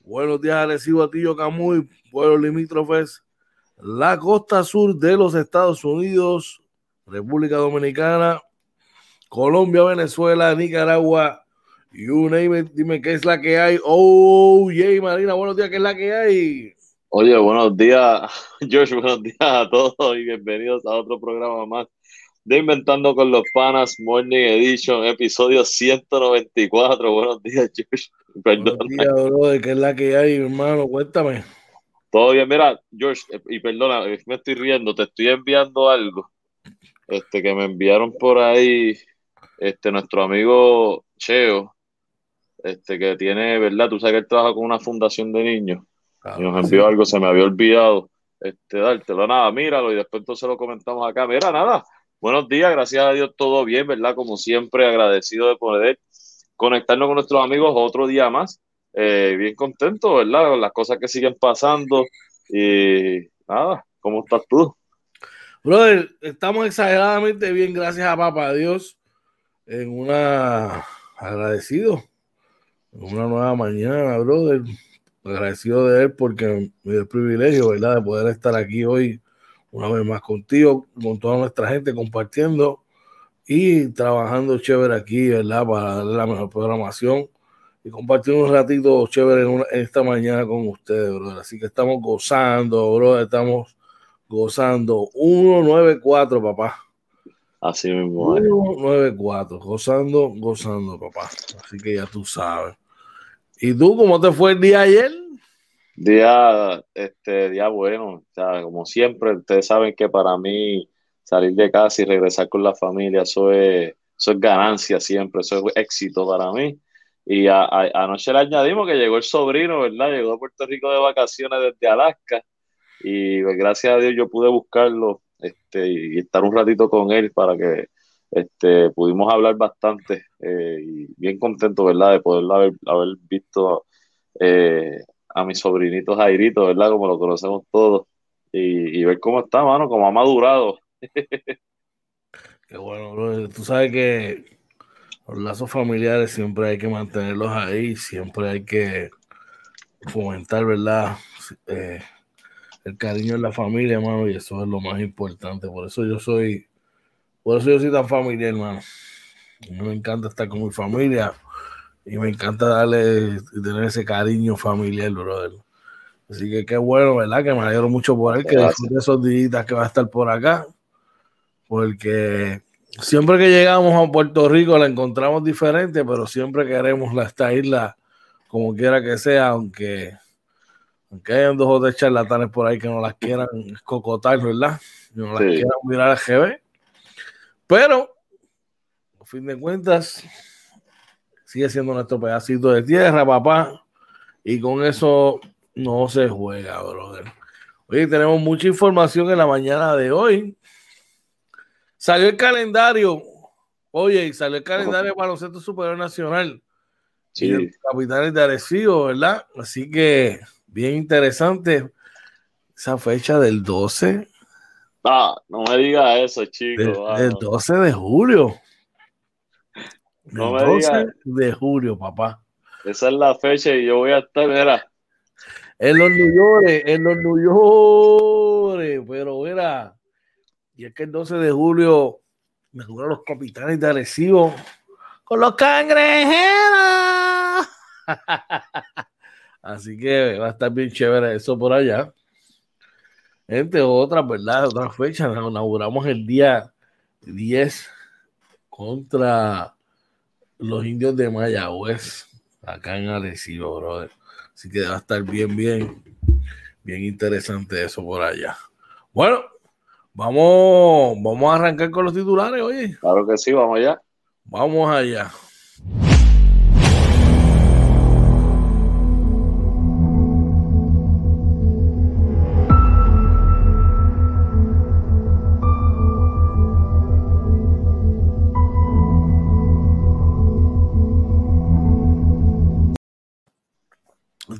Buenos días, Arecibo, Atillo, Camuy, pueblos limítrofes, la costa sur de los Estados Unidos, República Dominicana, Colombia, Venezuela, Nicaragua, you name it, dime qué es la que hay. Oh, yay, Marina, buenos días, ¿qué es la que hay? Oye, buenos días, George, buenos días a todos y bienvenidos a otro programa más de Inventando con los Panas Morning Edition, episodio 194. Buenos días, George. Buenos días, bro, ¿qué es la que hay, hermano? Cuéntame. Todo bien, mira, George, y perdona, me estoy riendo, te estoy enviando algo este, que me enviaron por ahí este, nuestro amigo Cheo, este, que tiene, ¿verdad? Tú sabes que él trabaja con una fundación de niños. y nos envió algo, se me había olvidado este, dártelo. Nada, míralo y después entonces lo comentamos acá. Mira, nada, buenos días, gracias a Dios, todo bien, ¿verdad? Como siempre, agradecido de poder conectarnos con nuestros amigos otro día más. Eh, bien contento, ¿verdad? Con las cosas que siguen pasando. Y nada, ¿cómo estás tú? Brother, estamos exageradamente bien, gracias a Papá Dios, en una agradecido, en una nueva mañana, brother. Agradecido de él porque me dio el privilegio, ¿verdad?, de poder estar aquí hoy una vez más contigo, con toda nuestra gente, compartiendo y trabajando chévere aquí, ¿verdad?, para darle la mejor programación y compartir un ratito chévere en, esta mañana con ustedes, brother. Así que estamos gozando, brother, estamos gozando. 194, papá. Así mismo. 194, gozando, gozando, papá. Así que ya tú sabes. ¿Y tú cómo te fue el día ayer? Día, este, día bueno, como siempre, ustedes saben que para mí salir de casa y regresar con la familia, eso es, eso es ganancia siempre, eso es éxito para mí. Y anoche le añadimos que llegó el sobrino, ¿verdad? Llegó a Puerto Rico de vacaciones desde Alaska y pues, gracias a Dios yo pude buscarlo este, y estar un ratito con él para que este, pudimos hablar bastante eh, y bien contento, ¿verdad? De poder haber, haber visto eh, a mi sobrinito Jairito, ¿verdad? Como lo conocemos todos y, ver cómo está, mano, cómo ha madurado. Qué bueno, bro. Tú sabes que los lazos familiares siempre hay que mantenerlos ahí, siempre hay que fomentar, ¿verdad? Eh, el cariño en la familia, hermano, y eso es lo más importante. Por eso yo soy, por eso yo soy tan familiar, hermano. A mí me encanta estar con mi familia y me encanta darle tener ese cariño familiar, brother. Así que qué bueno, ¿verdad? Que me alegro mucho por él, que disfrute esos días que va a estar por acá. Porque siempre que llegamos a Puerto Rico la encontramos diferente, pero siempre queremos la, esta isla como quiera que sea, aunque, aunque hayan dos o tres charlatanes por ahí que no las quieran cocotar, ¿verdad? No las quieran mirar a GB. Pero, a fin de cuentas, sigue siendo nuestro pedacito de tierra, papá. Y con eso no se juega, brother. Oye, tenemos mucha información en la mañana de hoy. Salió el calendario. Oye, y salió el calendario para los Centros Superior Nacional. Sí. Y capitales de Arecibo, ¿verdad? Así que bien interesante esa fecha del 12. Ah, no me digas eso, chico. Del, 12 de julio. No me 12 de julio, papá. Esa es la fecha y yo voy a estar, mira. En los New York, en los New York, pero mira, y es que el 12 de julio me jugaron los capitanes de Arecibo con los cangrejeros. Así que va a estar bien chévere eso por allá. Entre otras, ¿verdad? Otras fechas. Inauguramos el día 10 contra los indios de Mayagüez, acá en Arecibo, brother. Así que va a estar bien, bien, bien interesante eso por allá. Bueno, Vamos, vamos a arrancar con los titulares, oye. Claro que sí, vamos allá. Vamos allá.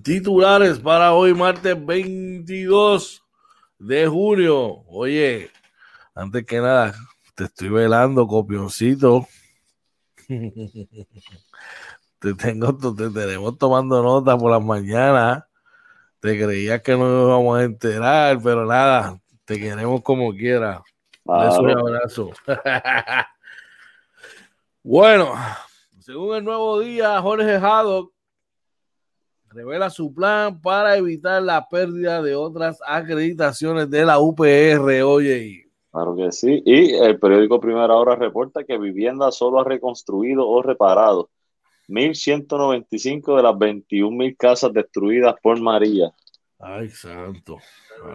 Titulares para hoy, martes 22 de julio. Oye, antes que nada, te estoy velando, copioncito. te tengo, te tenemos tomando nota por las mañanas. Te creías que no nos íbamos a enterar, pero nada, te queremos como quiera. Beso y abrazo. bueno, según el nuevo día, Jorge Haddock revela su plan para evitar la pérdida de otras acreditaciones de la UPR. Oye, Claro que sí. Y el periódico Primera Hora reporta que Vivienda solo ha reconstruido o reparado 1.195 de las 21.000 casas destruidas por María. Ay, santo.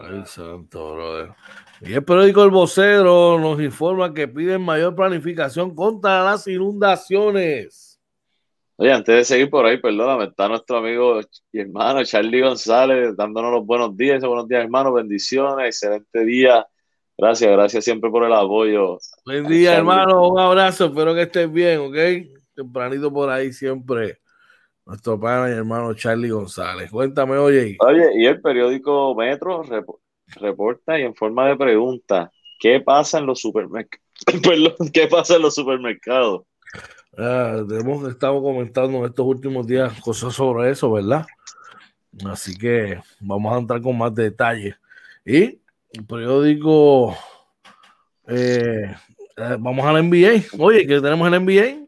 Ay, santo, brother. Y el periódico El Vocero nos informa que piden mayor planificación contra las inundaciones. Oye, antes de seguir por ahí, perdóname, está nuestro amigo y hermano Charlie González dándonos los buenos días. Buenos días, hermano. Bendiciones. Excelente día Gracias, gracias siempre por el apoyo. Buen día, hermano. Un abrazo. Espero que estés bien, ¿ok? Tempranito por ahí siempre. Nuestro padre y hermano Charlie González. Cuéntame, oye. Oye, y el periódico Metro reporta y en forma de pregunta, ¿qué pasa en los supermercados? ¿qué pasa en los supermercados? Ah, hemos estado comentando en estos últimos días cosas sobre eso, ¿verdad? Así que vamos a entrar con más detalles. Y el periódico. Eh, eh, vamos al NBA. Oye, ¿qué tenemos en el NBA?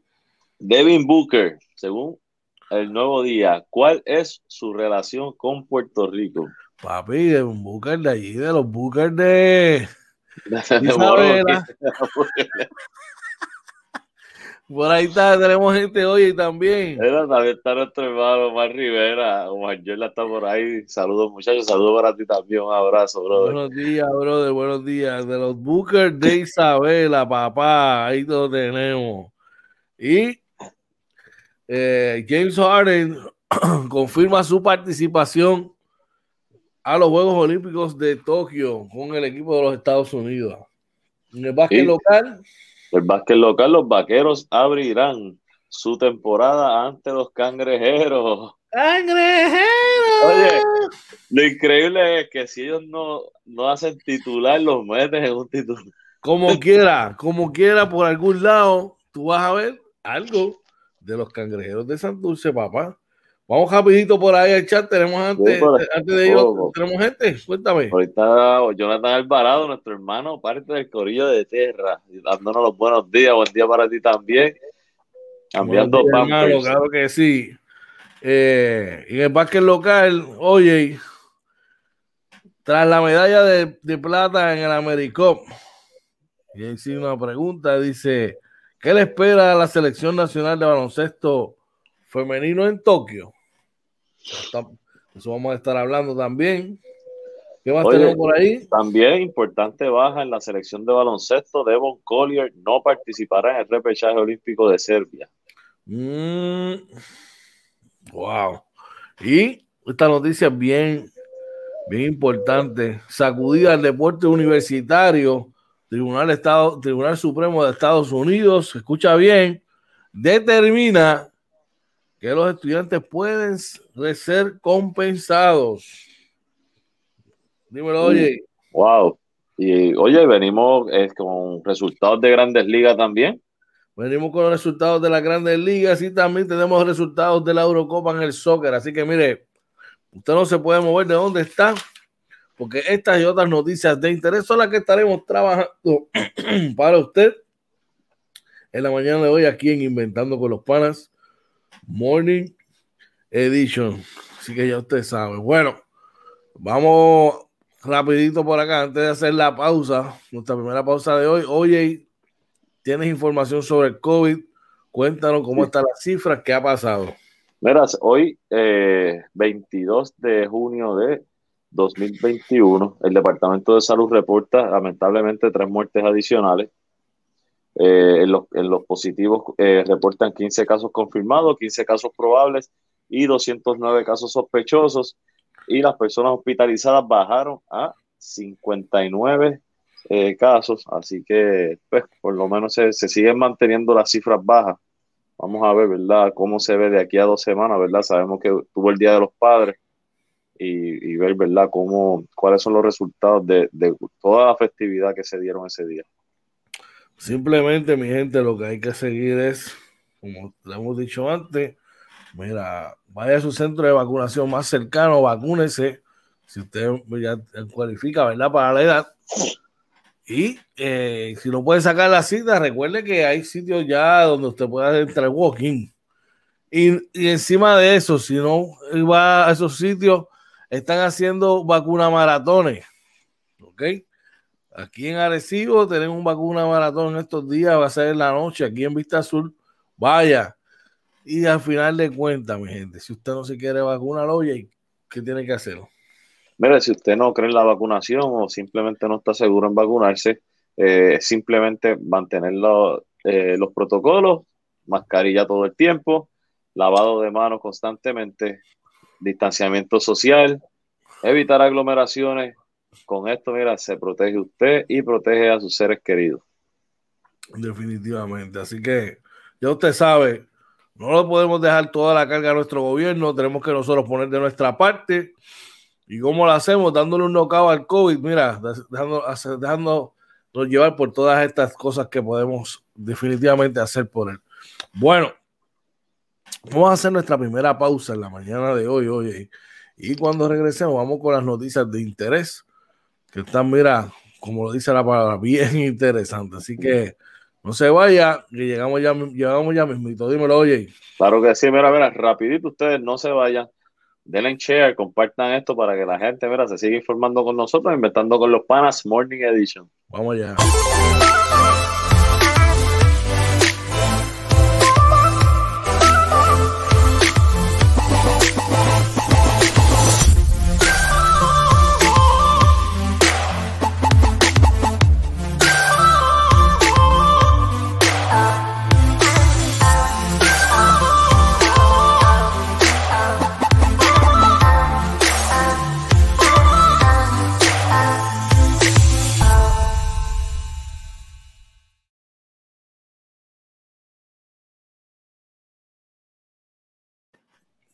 Devin Booker, según el nuevo día, ¿cuál es su relación con Puerto Rico? Papi, Devin Booker de allí, de los Booker de. de Por ahí está, tenemos gente hoy también. Era, también está nuestro hermano Omar Rivera. Omar Yola está por ahí. Saludos, muchachos. Saludos para ti también. Un abrazo, brother. Buenos días, brother. Buenos días. De los Booker de Isabela, papá. Ahí lo tenemos. Y eh, James Harden confirma su participación a los Juegos Olímpicos de Tokio con el equipo de los Estados Unidos. En el básquet local. El básquet local, los vaqueros abrirán su temporada ante los cangrejeros. ¡Cangrejeros! Oye, lo increíble es que si ellos no, no hacen titular, los meten en un titular. Como quiera, como quiera, por algún lado, tú vas a ver algo de los cangrejeros de Santurce, papá. Vamos rapidito por ahí al chat. Tenemos antes, antes de ellos, tenemos gente. Cuéntame. Ahorita Jonathan Alvarado, nuestro hermano, parte del Corillo de Tierra, dándonos los buenos días. Buen día para ti también. Cambiando días, claro que sí. Eh, en el básquet local, oye, tras la medalla de, de plata en el Americop, y ahí una pregunta, dice, ¿qué le espera a la selección nacional de baloncesto femenino en Tokio? Eso vamos a estar hablando también. ¿Qué más tenemos por ahí? También importante baja en la selección de baloncesto. Devon Collier no participará en el repechaje olímpico de Serbia. Mm. wow. Y esta noticia es bien, bien importante. Sacudida al deporte universitario. Tribunal, Estado, Tribunal Supremo de Estados Unidos, escucha bien, determina que los estudiantes pueden ser compensados. Dímelo, oye. Wow. Y oye, venimos eh, con resultados de grandes ligas también. Venimos con los resultados de las grandes ligas y también tenemos resultados de la Eurocopa en el soccer. Así que mire, usted no se puede mover de donde está, porque estas y otras noticias de interés son las que estaremos trabajando para usted en la mañana de hoy aquí en Inventando con los Panas Morning Edition. Así que ya usted sabe. Bueno, vamos rapidito por acá antes de hacer la pausa, nuestra primera pausa de hoy. Oye, ¿tienes información sobre el COVID? Cuéntanos cómo están las cifras, qué ha pasado. Verás, hoy, 22 eh, de junio de 2021, el Departamento de Salud reporta lamentablemente tres muertes adicionales eh, en, los, positivos eh, reportan 15 casos confirmados, 15 casos probables y 209 casos sospechosos. Y las personas hospitalizadas bajaron a 59 eh, casos. Así que, pues, por lo menos se, siguen manteniendo las cifras bajas. Vamos a ver, ¿verdad?, cómo se ve de aquí a dos semanas, ¿verdad? Sabemos que tuvo el Día de los Padres. Y, ver, ¿verdad?, cómo, cuáles son los resultados de, de toda la festividad que se dieron ese día. Simplemente, mi gente, lo que hay que seguir es, como le hemos dicho antes, mira, vaya a su centro de vacunación más cercano, vacúnese, si usted ya cualifica, ¿verdad? Para la edad. Y eh, si no puede sacar la cita, recuerde que hay sitios ya donde usted puede entrar walking. Y, y encima de eso, si no va a esos sitios, están haciendo vacuna maratones. ¿Ok? Aquí en Arecibo tenemos un vacuna maratón en estos días, va a ser en la noche, aquí en Vista Azul. Vaya. Y al final de cuentas, mi gente, si usted no se quiere vacunar, oye, ¿qué tiene que hacer? Mire, si usted no cree en la vacunación o simplemente no está seguro en vacunarse, eh, simplemente mantener eh, los protocolos, mascarilla todo el tiempo, lavado de manos constantemente, distanciamiento social, evitar aglomeraciones. Con esto, mira, se protege usted y protege a sus seres queridos. Definitivamente. Así que ya usted sabe, no lo podemos dejar toda la carga a nuestro gobierno, tenemos que nosotros poner de nuestra parte. ¿Y cómo lo hacemos? Dándole un knockout al COVID, mira, dejando, dejándonos llevar por todas estas cosas que podemos definitivamente hacer por él. Bueno, Vamos a hacer nuestra primera pausa en la mañana de hoy, hoy. Y cuando regresemos, vamos con las noticias de interés, que están, mira, como lo dice la palabra, bien interesante. Así que no se vaya, que llegamos ya, llegamos ya mismito. Dímelo, oye. Claro que sí, mira, mira, rapidito ustedes no se vayan. Denle share, compartan esto para que la gente, mira, se siga informando con nosotros, inventando con los panas Morning Edition. Vamos allá.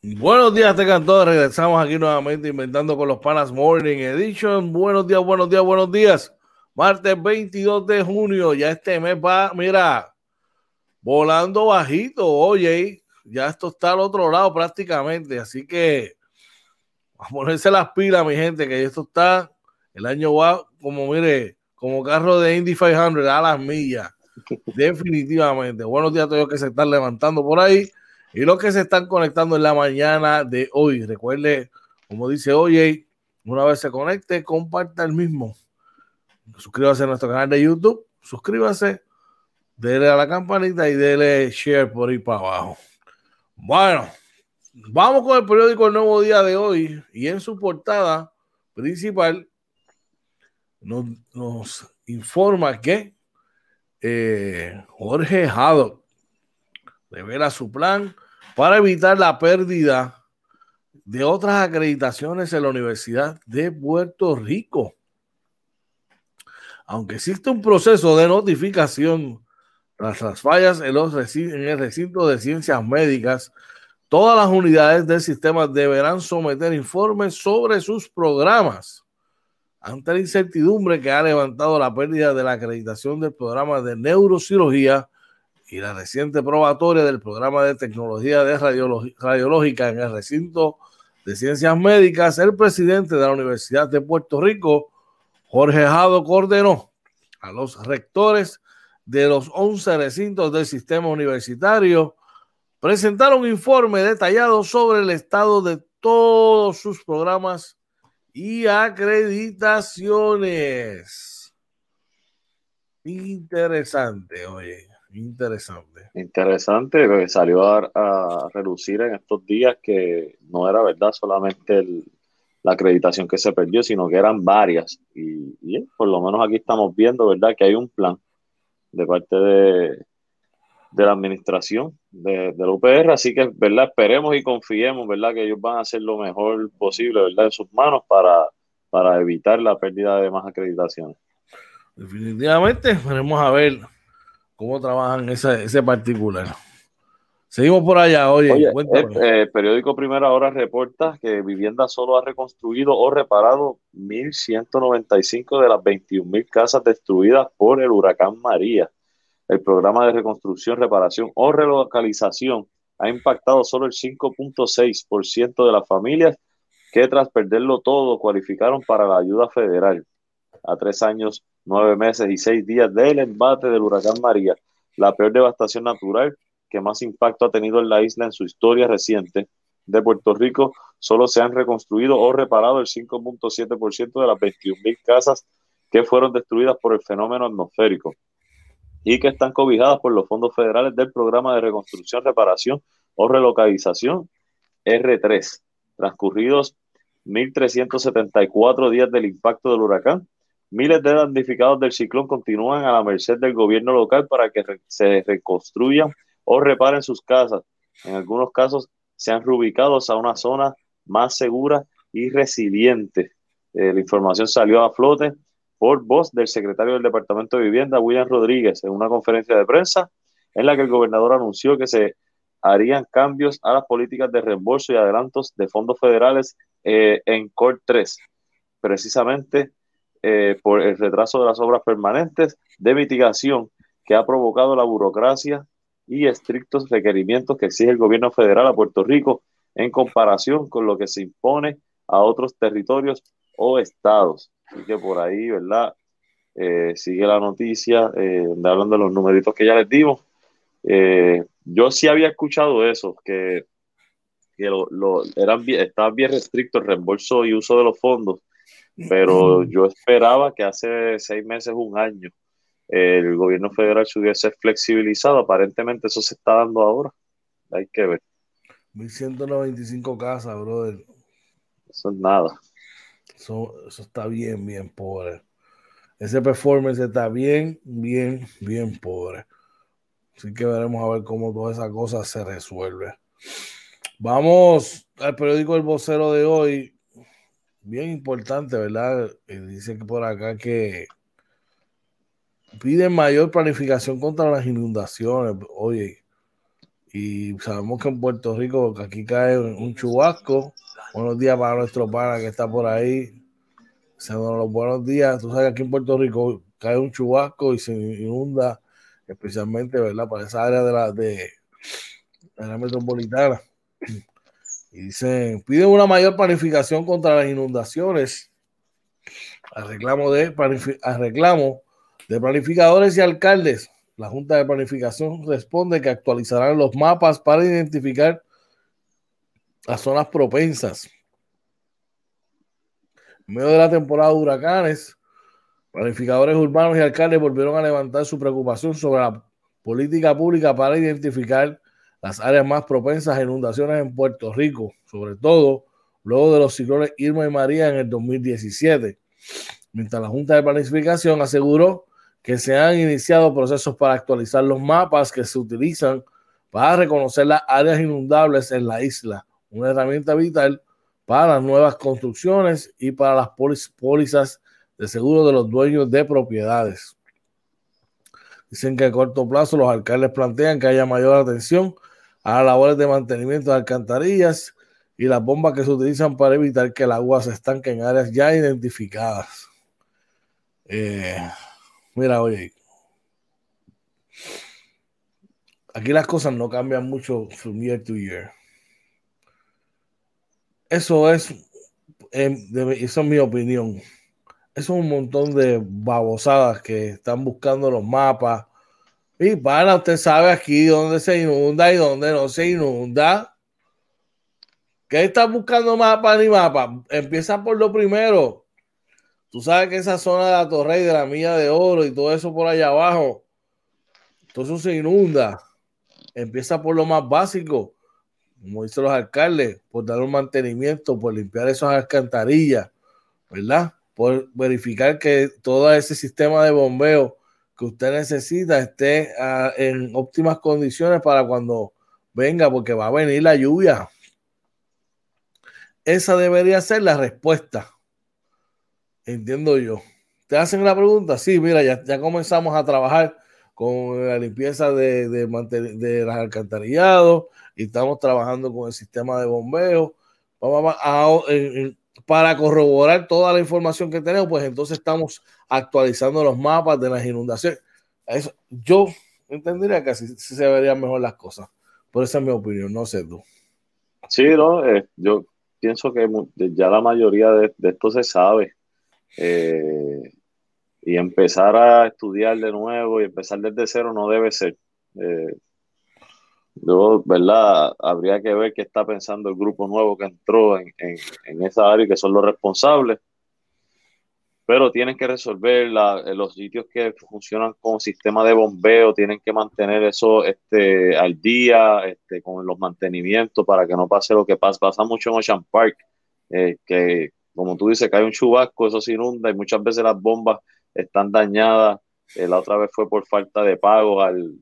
Buenos días, tengan todos. Regresamos aquí nuevamente inventando con los Panas Morning Edition. Buenos días, buenos días, buenos días. Martes 22 de junio, ya este mes va, mira, volando bajito. Oye, ya esto está al otro lado prácticamente. Así que a ponerse las pilas, mi gente, que esto está, el año va como, mire, como carro de Indy 500 a las millas. Definitivamente. Buenos días a todos que se están levantando por ahí. Y los que se están conectando en la mañana de hoy, recuerde, como dice Oye, una vez se conecte, comparta el mismo. Suscríbase a nuestro canal de YouTube, suscríbase, dele a la campanita y dele share por ahí para abajo. Bueno, vamos con el periódico El Nuevo Día de hoy y en su portada principal nos, informa que eh, Jorge Haddock revela su plan para evitar la pérdida de otras acreditaciones en la Universidad de Puerto Rico. Aunque existe un proceso de notificación tras las fallas en, los en el recinto de ciencias médicas, todas las unidades del sistema deberán someter informes sobre sus programas. Ante la incertidumbre que ha levantado la pérdida de la acreditación del programa de neurocirugía y la reciente probatoria del programa de tecnología de radiológica en el recinto de ciencias médicas, el presidente de la Universidad de Puerto Rico, Jorge Jado, ordenó a los rectores de los 11 recintos del sistema universitario presentar un informe detallado sobre el estado de todos sus programas y acreditaciones. Interesante, oye. Interesante. Interesante, que salió a, reducir en estos días que no era verdad solamente la acreditación que se perdió, sino que eran varias. Y, por lo menos aquí estamos viendo, ¿verdad?, que hay un plan de parte de, de la administración de, de, la UPR, así que, ¿verdad?, esperemos y confiemos, ¿verdad?, que ellos van a hacer lo mejor posible, ¿verdad?, en sus manos para, para evitar la pérdida de más acreditaciones. Definitivamente, veremos a ver cómo trabajan ese, ese particular. Seguimos por allá, oye. el, eh, periódico Primera Hora reporta que Vivienda solo ha reconstruido o reparado 1.195 de las 21.000 casas destruidas por el huracán María. el programa de reconstrucción, reparación o relocalización ha impactado solo el 5.6% de las familias que tras perderlo todo cualificaron para la ayuda federal. A tres años, nueve meses y seis días del embate del huracán María, la peor devastación natural que más impacto ha tenido en la isla en su historia reciente de Puerto Rico, solo se han reconstruido o reparado el 5.7% de las 21.000 casas que fueron destruidas por el fenómeno atmosférico y que están cobijadas por los fondos federales del Programa de Reconstrucción, Reparación o Relocalización R3. Transcurridos 1.374 días del impacto del huracán, miles de damnificados del ciclón continúan a la merced del gobierno local para que se reconstruyan o reparen sus casas. En algunos casos se han reubicado a una zona más segura y resiliente. Eh, la información salió a flote por voz del secretario del Departamento de Vivienda, William Rodríguez, en una conferencia de prensa en la que el gobernador anunció que se harían cambios a las políticas de reembolso y adelantos de fondos federales eh, en COR 3, precisamente eh, por el retraso de las obras permanentes de mitigación que ha provocado la burocracia y estrictos requerimientos que exige el gobierno federal a Puerto Rico en comparación con lo que se impone a otros territorios o estados. Así que por ahí, ¿verdad? Eh, sigue la noticia, eh, hablando de los numeritos que ya les dimos. Eh, yo sí había escuchado eso, que, que lo, eran bien, estaban bien restrictos el reembolso y uso de los fondos, pero yo esperaba que hace seis meses, un año, el gobierno federal se hubiese flexibilizado. Aparentemente eso se está dando ahora. Hay que ver. 1195 casas, brother. Eso es nada. Eso, está bien, bien pobre. Ese performance está bien, bien, bien pobre. Así que veremos a ver cómo toda esa cosa se resuelve. Vamos al periódico El Vocero de hoy. Bien importante, ¿verdad? dice que por acá que piden mayor planificación contra las inundaciones. Oye, y sabemos que en Puerto Rico aquí cae un chubasco Buenos días para nuestro pana que está por ahí. los buenos días. Tú sabes que aquí en Puerto Rico cae un chubasco y se inunda, especialmente, ¿verdad? Para esa área de la, de, la metropolitana. Y dicen, piden una mayor planificación contra las inundaciones. Al reclamo de, de planificadores y alcaldes. La Junta de Planificación responde que actualizarán los mapas para identificar las zonas propensas. En medio de la temporada de huracanes, planificadores urbanos y alcaldes volvieron a levantar su preocupación sobre la política pública para identificar las áreas más propensas a inundaciones en Puerto Rico, sobre todo luego de los ciclones Irma y María en el 2017. Mientras la Junta de Planificación aseguró que se han iniciado procesos para actualizar los mapas que se utilizan para reconocer las áreas inundables en la isla una herramienta vital para las nuevas construcciones y para las pólizas de seguro de los dueños de propiedades. Dicen que a corto plazo los alcaldes plantean que haya mayor atención a las labores de mantenimiento de alcantarillas y las bombas que se utilizan para evitar que el agua se estanque en áreas ya identificadas. Eh, mira, oye, aquí las cosas no cambian mucho from year to year. Eso es, em, eso es mi opinión. Eso es un montón de babosadas que están buscando los mapas. Y para, usted sabe aquí dónde se inunda y dónde no se inunda. ¿Qué está buscando mapa ni mapa? Empieza por lo primero. Tú sabes que esa zona de la Torre y de la Milla de Oro y todo eso por allá abajo, todo eso se inunda. Empieza por lo más básico como dicen los alcaldes, por dar un mantenimiento, por limpiar esas alcantarillas, ¿verdad? Por verificar que todo ese sistema de bombeo que usted necesita esté ah, en óptimas condiciones para cuando venga, porque va a venir la lluvia. Esa debería ser la respuesta. Entiendo yo. ¿Te hacen la pregunta? Sí, mira, ya, ya comenzamos a trabajar con la limpieza de, de, de las alcantarillados, y estamos trabajando con el sistema de bombeo. Para corroborar toda la información que tenemos, pues entonces estamos actualizando los mapas de las inundaciones. Eso, yo entendería que así se verían mejor las cosas. Por esa es mi opinión, no sé tú. Sí, no, eh, yo pienso que ya la mayoría de, esto se sabe. Eh, y empezar a estudiar de nuevo y empezar desde cero no debe ser. Eh, yo, ¿verdad? Habría que ver qué está pensando el grupo nuevo que entró en, en esa área y que son los responsables pero tienen que resolver los sitios que funcionan con sistema de bombeo, tienen que mantener eso este, al día, este, con los mantenimientos para que no pase lo que pasa. Pasa mucho en Ocean Park, eh, que como tú dices, cae un chubasco, eso se inunda y muchas veces las bombas están dañadas. Eh, la otra vez fue por falta de pago al,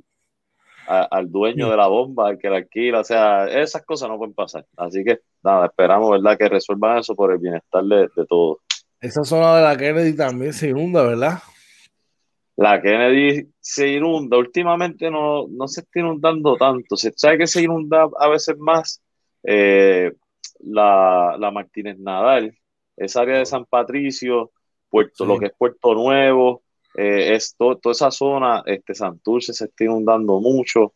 al dueño de la bomba, al que la alquila. O sea, esas cosas no pueden pasar. Así que nada, esperamos, ¿verdad?, que resuelvan eso por el bienestar de, de todos. Esa zona de la Kennedy también se inunda, ¿verdad? La Kennedy se inunda. Últimamente no, no se está inundando tanto. Se sabe que se inunda a veces más eh, la, Martínez Nadal, esa área de San Patricio, Puerto, lo que es Puerto Nuevo, eh, es toda esa zona, este Santurce se está inundando mucho.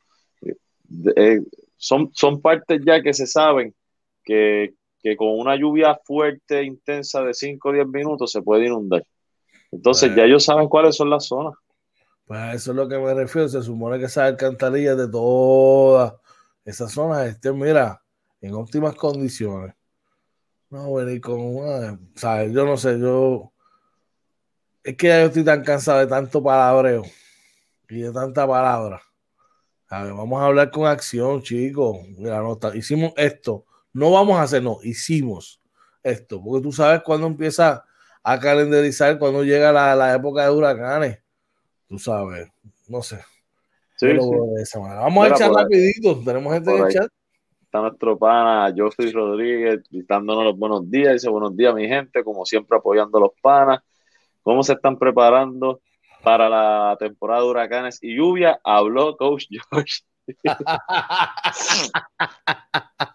Eh, son, son partes ya que se saben que, que con una lluvia fuerte, intensa de 5 o 10 minutos se puede inundar. Entonces ya ellos saben cuáles son las zonas. Pues eso es lo que me refiero. Se supone que esas alcantarillas de todas esas zonas estén, mira, en óptimas condiciones. No, venir con una, ¿sabes? Yo no sé, yo. Es que ya yo estoy tan cansado de tanto palabreo y de tanta palabra. A ver, vamos a hablar con acción, chicos. Mira, no, hicimos esto no vamos a hacer, no, hicimos esto, porque tú sabes cuándo empieza a calendarizar, cuando llega la, época de huracanes, tú sabes, no sé. Sí, Vamos a echar rapidito, tenemos gente en el chat. Está nuestro pana José Rodríguez dándonos los buenos días, dice buenos días mi gente, como siempre apoyando a los panas. ¿Cómo se están preparando para la temporada de huracanes y lluvia? Habló Coach George.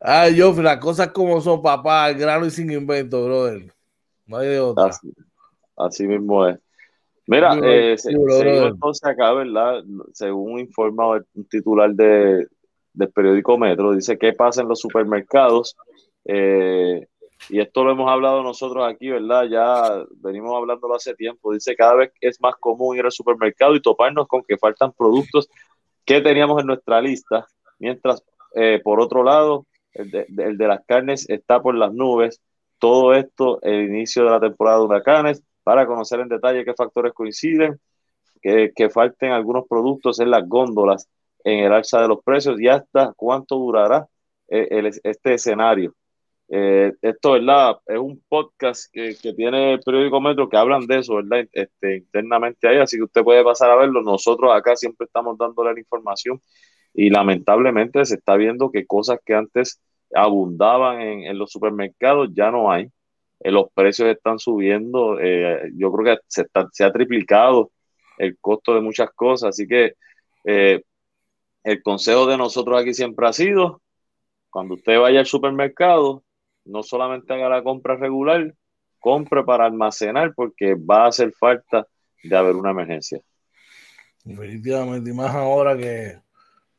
Ay, yo, las cosas como son, papá, grano y sin invento, brother. No hay de otra. Así, mismo es. Mira, eh, seguimos entonces acá, ¿verdad? Según informa un titular de, del periódico Metro, dice qué pasa en los supermercados. Eh, y esto lo hemos hablado nosotros aquí, ¿verdad? Ya venimos hablándolo hace tiempo. Dice cada vez es más común ir al supermercado y toparnos con que faltan productos que teníamos en nuestra lista, mientras eh, por otro lado el de, las carnes está por las nubes. Todo esto, el inicio de la temporada de huracanes, para conocer en detalle qué factores coinciden, que, que falten algunos productos en las góndolas, en el alza de los precios y hasta cuánto durará eh, este escenario. Eh, esto, ¿verdad? Es un podcast que, que, tiene el periódico Metro que hablan de eso, ¿verdad? Este, internamente ahí, así que usted puede pasar a verlo. Nosotros acá siempre estamos dándole la información y lamentablemente se está viendo que cosas que antes abundaban en, los supermercados ya no hay. Eh, los precios están subiendo. Eh, yo creo que se, se, ha triplicado el costo de muchas cosas. Así que eh, el consejo de nosotros aquí siempre ha sido, cuando usted vaya al supermercado, no solamente haga la compra regular, compre para almacenar porque va a hacer falta de haber una emergencia. Definitivamente, y más ahora que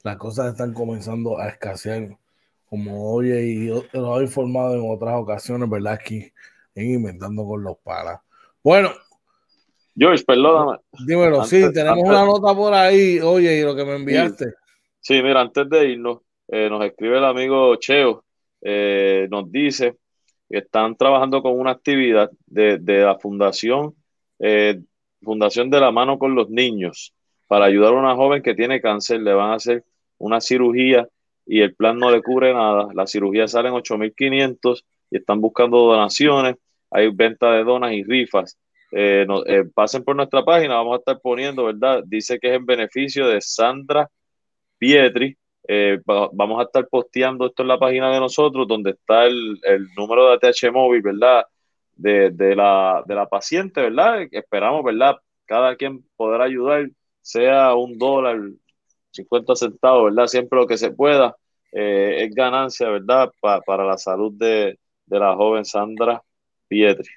las cosas están comenzando a escasear, como hoy y lo he informado en otras ocasiones, ¿verdad? Aquí en Inventando con los Palas. Bueno. George, perdóname. Dímelo, sí, tenemos una nota por ahí, oye, y lo que me enviaste. Sí, mira, antes de irnos, eh, nos escribe el amigo Cheo, eh, nos dice que están trabajando con una actividad de, la Fundación, eh, Fundación de la Mano con los Niños, para ayudar a una joven que tiene cáncer, le van a hacer una cirugía y el plan no le cubre nada. La cirugía sale en 8.500 y están buscando donaciones. Hay venta de donas y rifas. Eh, eh, pasen por nuestra página, vamos a estar poniendo, ¿verdad? Dice que es en beneficio de Sandra Pietri. Eh, vamos a estar posteando esto en la página de nosotros, donde está el, número de ATH móvil, ¿verdad? De, de, la, de la paciente, ¿verdad? Esperamos, ¿verdad? Cada quien poder ayudar, sea un dólar, 50 centavos, ¿verdad? Siempre lo que se pueda eh, es ganancia, ¿verdad? para la salud de, la joven Sandra Pietri.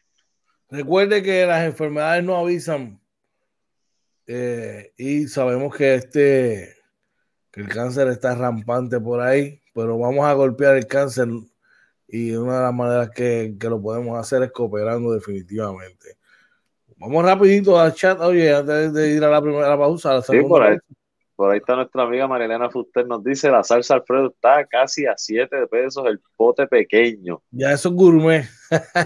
Recuerde que las enfermedades no avisan Eh, y sabemos que este que el cáncer está rampante por ahí, pero vamos a golpear el cáncer y una de las maneras que, que lo podemos hacer es cooperando definitivamente. Vamos rapidito al chat, oye, antes de ir a la primera pausa. La sí, por ahí, por ahí está nuestra amiga Marilena Fuster, nos dice, la salsa Alfredo está casi a 7 pesos el pote pequeño. Ya eso es gourmet.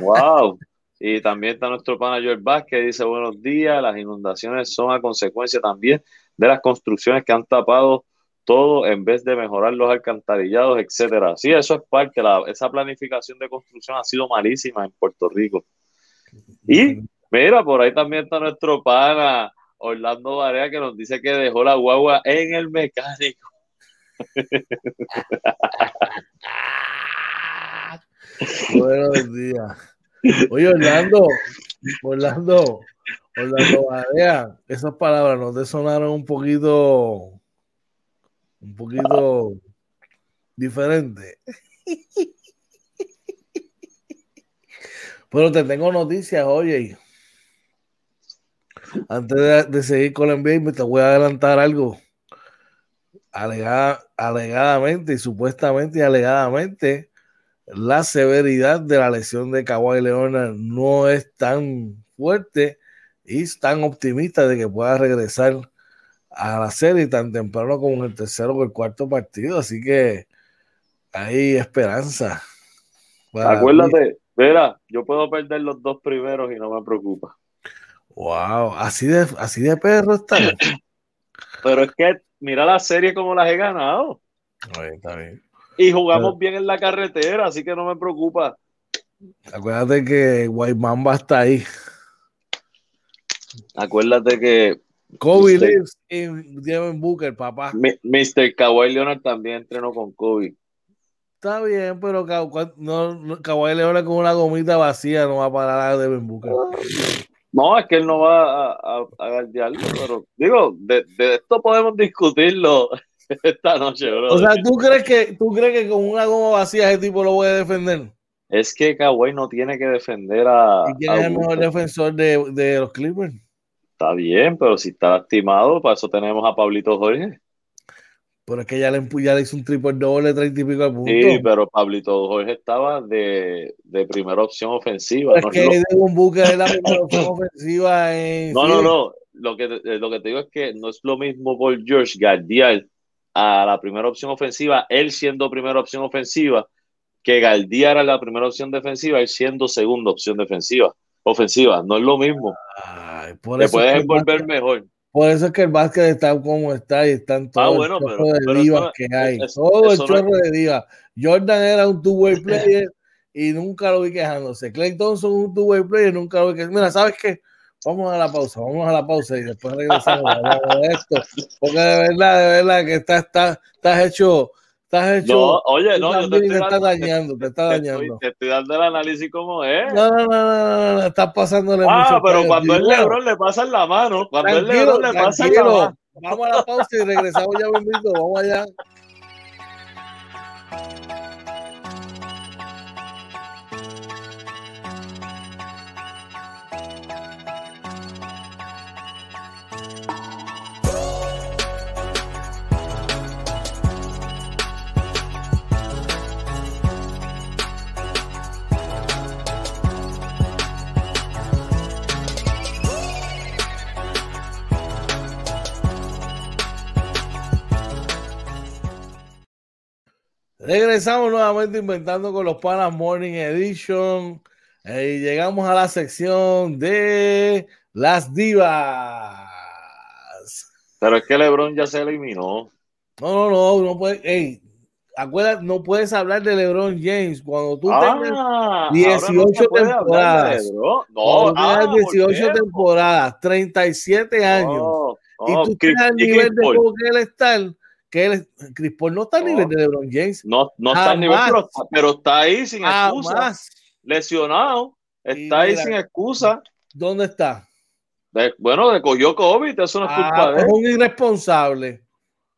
wow. Y también está nuestro pana Joel Vázquez, dice, buenos días, las inundaciones son a consecuencia también de las construcciones que han tapado todo en vez de mejorar los alcantarillados, etcétera. Sí, eso es parte, la, esa planificación de construcción ha sido malísima en Puerto Rico. Y Mira, por ahí también está nuestro pana Orlando Varea que nos dice que dejó la guagua en el mecánico. Buenos días. Oye, Orlando, Orlando, Orlando Varea, esas palabras nos te sonaron un poquito, un poquito diferente. Pero te tengo noticias, oye antes de, seguir con el NBA, te voy a adelantar algo. alegadamente y supuestamente y alegadamente, la severidad de la lesión de Kawhi Leonard no es tan fuerte y tan optimista de que pueda regresar a la serie tan temprano como en el tercero o el cuarto partido. Así que hay esperanza. Acuérdate, verá, yo puedo perder los dos primeros y no me preocupa. Wow, así de, así de perro está. Pero es que mira la serie como las he ganado. está bien. Y jugamos bien en la carretera, así que no me preocupa. Acuérdate que Guaymamba está ahí. Acuérdate que. Kobe lives in Devin Booker, papá. Mr. Kawhi Leonard también entrenó con Kobe. Está bien, pero no, Kawhi Leonard con una gomita vacía no va a parar a Devin Booker. No, es que él no va a, a, pero digo, de, esto podemos discutirlo esta noche, bro. O sea, ¿tú crees que, tú crees que con una goma vacía ese tipo lo puede defender? Es que Kawhi no tiene que defender a. ¿Y quién es el mejor defensor de, de los Clippers? Está bien, pero si está lastimado, para eso tenemos a Pablito Jorge. Pero es que ya le, ya le hizo un triple doble, treinta y pico de puntos. Sí, pero Pablito Jorge estaba de, de primera opción ofensiva. es que de un buque de la primera opción ofensiva. En no, no, no. Lo que, lo que te digo es que no es lo mismo por George Gardial a la primera opción ofensiva, él siendo primera opción ofensiva, que Gardial era la primera opción defensiva, él siendo segunda opción defensiva. Ofensiva, no es lo mismo. Ay, por Te puedes envolver mejor. Por eso es que el básquet está como está y están todos ah, bueno, de divas que hay. todo el chorro de divas. Jordan era un two-way player y nunca lo vi quejándose. Clay Thompson un two-way player y nunca lo vi quejándose. Mira, ¿sabes qué? Vamos a la pausa, vamos a la pausa y después regresamos a de esto. Porque de verdad, de verdad que estás, estás, estás hecho Estás hecho. No, oye, no, yo te, estoy dando, dañando, te está dañando. te estoy dando el análisis como es. No, no, no, no, no, estás pasándole ah, mucho. Ah, pero cuando el Lebron le pasa la mano, cuando el Lebron le pasa la mano. Vamos a la pausa y regresamos ya, bendito. Vamos allá. Regresamos nuevamente inventando con los Panas Morning Edition eh, y llegamos a la sección de las divas. Pero es que LeBron ya se eliminó. No, no, no, no puede. Ey, acuérdate, no puedes hablar de LeBron James cuando tú ah, tengas 18 temporadas. No, ah, 18 temporadas, 37 años. y tú tienes el nivel de juego que él está que él, Chris Paul no está a nivel de LeBron James. No, no está a nivel, pero, está ahí sin excusa. Lesionado. Está ahí sin excusa. ¿Dónde está? bueno, le cogió COVID, eso no es culpa de él. Es un irresponsable.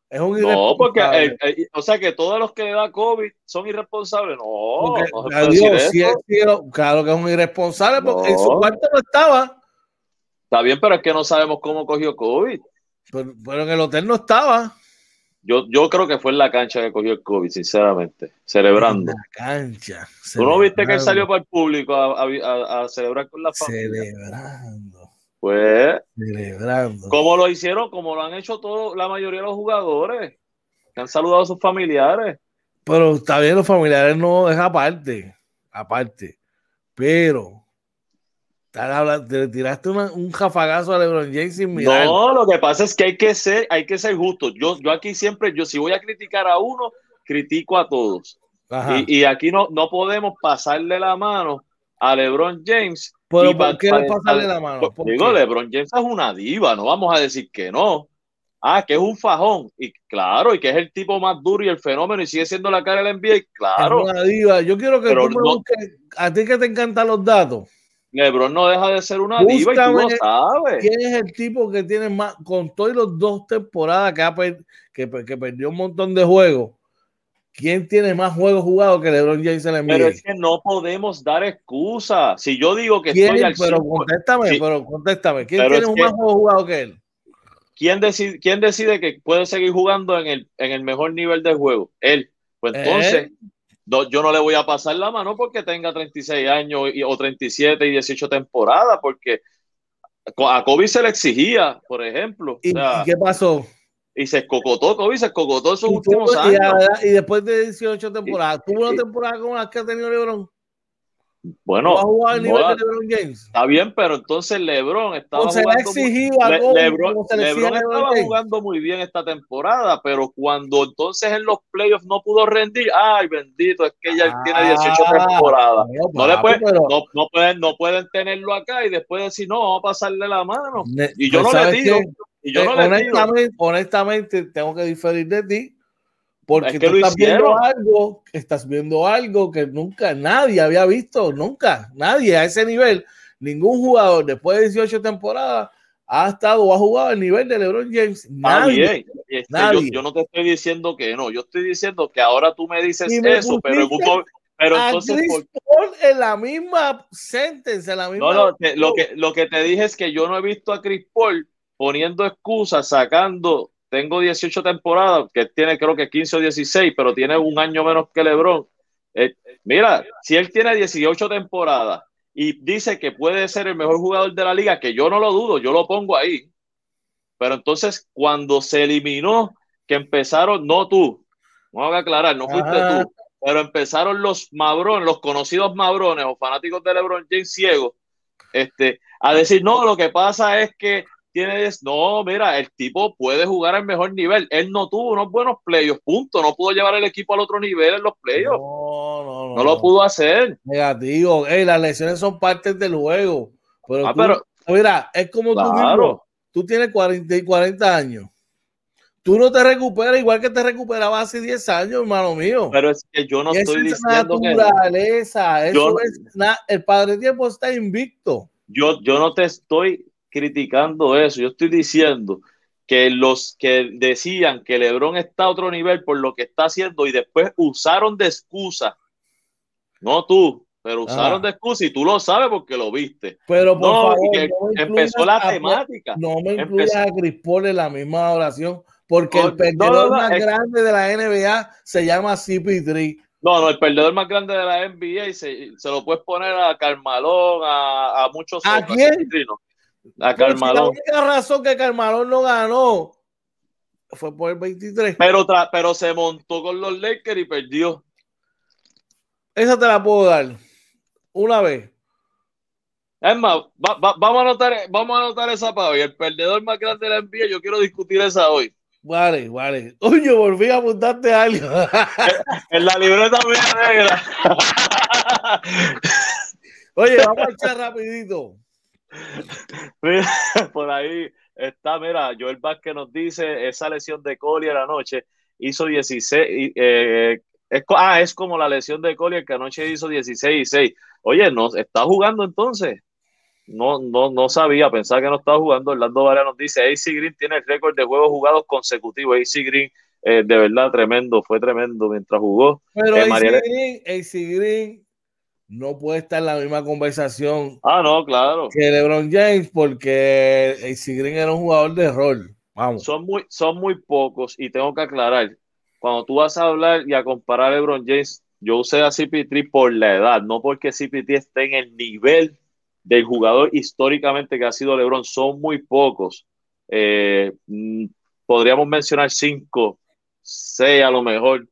Es un irresponsable. No, porque, o sea, que todos los que le da COVID son irresponsables. No, adiós, claro que es un irresponsable porque en su cuarto no estaba. Está bien, pero es que no sabemos cómo cogió COVID. Pero, en el hotel no estaba. Yo, yo creo que fue en la cancha que cogió el COVID, sinceramente, celebrando. En la cancha. ¿Tú no viste que él salió para el público a, celebrar con la familia? Celebrando. Pues, celebrando. Como lo hicieron, como lo han hecho todos, la mayoría de los jugadores, que han saludado a sus familiares. Pero está bien, los familiares no es aparte, aparte. Pero te tiraste un jafagazo a LeBron James sin mirar. No, lo que pasa es que hay que ser, hay que ser justo. Yo, yo aquí siempre, yo si voy a criticar a uno, critico a todos. Y, aquí no, no podemos pasarle la mano a LeBron James. ¿Pero por qué pasarle la mano? Digo, LeBron James es una diva, no vamos a decir que no. Ah, que es un fajón. Y claro, y que es el tipo más duro y el fenómeno y sigue siendo la cara del NBA. Claro. Es una diva. Yo quiero que tú me busques, a ti que te encantan los datos LeBron no deja de ser una diva y tú lo sabes. ¿Quién es el tipo que tiene más, con todas las dos temporadas que, que, que, perdió un montón de juegos? ¿Quién tiene más juegos jugados que LeBron James en? Pero es que no podemos dar excusas. Si yo digo que estoy al Pero contéstame, pero contéstame. ¿Quién tiene más juegos jugados que él? ¿Quién decide, ¿Quién decide que puede seguir jugando en el, en el mejor nivel de juego? Él. Pues entonces, yo no le voy a pasar la mano porque tenga 36 años o 37 y 18 temporadas, porque a Kobe se le exigía, por ejemplo. ¿Y, qué pasó? Y se escocotó, Kobe se escocotó esos últimos años. Y, después de 18 temporadas, ¿tuvo una temporada como las que ha tenido LeBron? Bueno, está bien, pero entonces LeBron estaba jugando muy, LeBron, estaba jugando muy bien esta temporada, pero cuando entonces en los playoffs no pudo rendir, ay bendito, es que ya tiene 18 ah, temporadas. no, le pueden, no, pueden, tenerlo acá y después decir, no, vamos a pasarle la mano. y yo no le digo. Y yo no le digo. honestamente, tengo que diferir de ti porque tú estás viendo algo, estás viendo algo que nunca nadie había visto, nunca, nadie a ese nivel, ningún jugador después de 18 temporadas ha estado o ha jugado al nivel de LeBron James. Nadie. Este, yo, no te estoy diciendo que no, yo estoy diciendo que ahora tú me dices eso, pero, pero entonces en la misma sentencia, la misma. No, no, lo que lo que te dije es que yo no he visto a Chris Paul poniendo excusas, sacando tengo 18 temporadas, que tiene creo que 15 o 16, pero tiene un año menos que LeBron. Eh, mira, si él tiene 18 temporadas y dice que puede ser el mejor jugador de la liga, que yo no lo dudo, yo lo pongo ahí. Pero entonces, cuando se eliminó, que empezaron, no tú, vamos a aclarar, no fuiste tú, pero empezaron los mabrones, los conocidos mabrones o fanáticos de LeBron James ciegos, este, a decir, no, lo que pasa es que no, mira, el tipo puede jugar al mejor nivel. Él no tuvo unos buenos playoffs, punto. No pudo llevar el equipo al otro nivel en los playoffs. No, no, no. No lo pudo hacer. Negativo. las lesiones son partes del juego. Pero, ah, mira, es como tú mismo. Tú tienes 40 y 40 años. Tú no te recuperas igual que te recuperabas hace 10 años, hermano mío. Pero es que yo no estoy diciendo que. Eso es el padre tiempo está invicto. Yo, yo no te estoy criticando eso, yo estoy diciendo que los que decían que LeBron está a otro nivel por lo que está haciendo y después usaron de excusa, no tú, pero usaron de excusa y tú lo sabes porque lo viste. Pero por favor, empezó la temática. No me incluyas a Chris Paul en la misma oración porque el perdedor más grande de la NBA se llama CP3. No, no, el perdedor más grande de la NBA se, se lo puedes poner a Carmalón, a, a muchos ¿A quién? A Carmalón. la única razón que Carmalón no ganó fue por el 23. Pero, pero se montó con los Lakers y perdió. Esa te la puedo dar. Una vez. Es más, vamos, a anotar, vamos a anotar esa para hoy. El perdedor más grande de la NBA, yo quiero discutir esa hoy. Vale, vale. Oye, volví a apuntarte algo. en la libreta mía negra. Oye, vamos a echar rapidito. por ahí está, mira, Joel Vázquez nos dice, esa lesión de Collier anoche hizo 16, eh, es, ah, es como la lesión de Collier que anoche hizo 16 y 6. Oye, ¿no está jugando entonces? No, no, no sabía, pensaba que no estaba jugando. Orlando Varela nos dice, AC Green tiene el récord de juegos jugados consecutivos. AC Green, eh, de verdad, tremendo, fue tremendo mientras jugó. Pero eh, AC, Green, AC Green no puede estar en la misma conversación. Ah, no, claro. Que LeBron James, porque AC Green era un jugador de rol. Vamos. Son muy, son muy pocos y tengo que aclarar. Cuando tú vas a hablar y a comparar a LeBron James, yo usé a CP3 por la edad, no porque CP3 esté en el nivel del jugador históricamente que ha sido LeBron. Son muy pocos. Eh, mm, podríamos mencionar cinco, seis a lo mejor.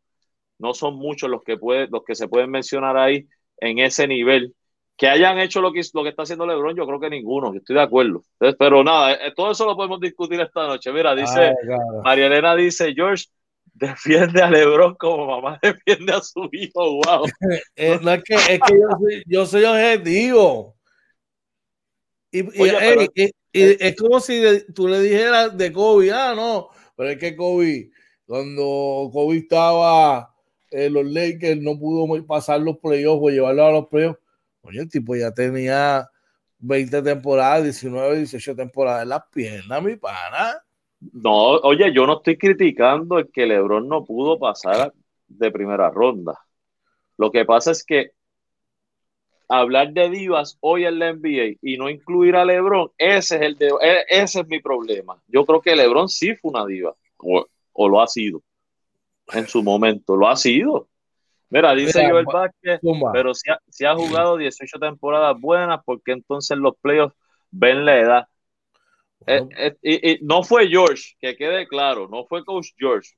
No son muchos los que, puede, los que se pueden mencionar ahí en ese nivel. Que hayan hecho lo que, lo que está haciendo LeBron, yo creo que ninguno, estoy de acuerdo. pero nada, eh, todo eso lo podemos discutir esta noche. Mira, dice, María Elena dice, George, defiende a LeBron como mamá defiende a su hijo. Wow. Eh, es que, es que yo, soy, yo soy objetivo. Y, y, es como si tú le dijeras de Kobe, ah, no, pero es que Kobe, cuando Kobe estaba en los Lakers, no pudo pasar los playoffs o llevarlo a los playoffs. Oye, el tipo ya tenía 20 temporadas, 19, 18 temporadas en las piernas, mi pana. No, oye, yo no estoy criticando el que LeBron no pudo pasar de primera ronda. Lo que pasa es que hablar de divas hoy en la NBA y no incluir a LeBron, ese es el de, e, ese es mi problema. Yo creo que LeBron sí fue una diva o, lo ha sido en su momento, lo ha sido. Mira, dice Joel Vázquez, pero si ha, si ha, jugado 18 temporadas buenas, porque entonces los playoffs ven la edad. Eh, eh, y, no fue George, que quede claro, no fue Coach George.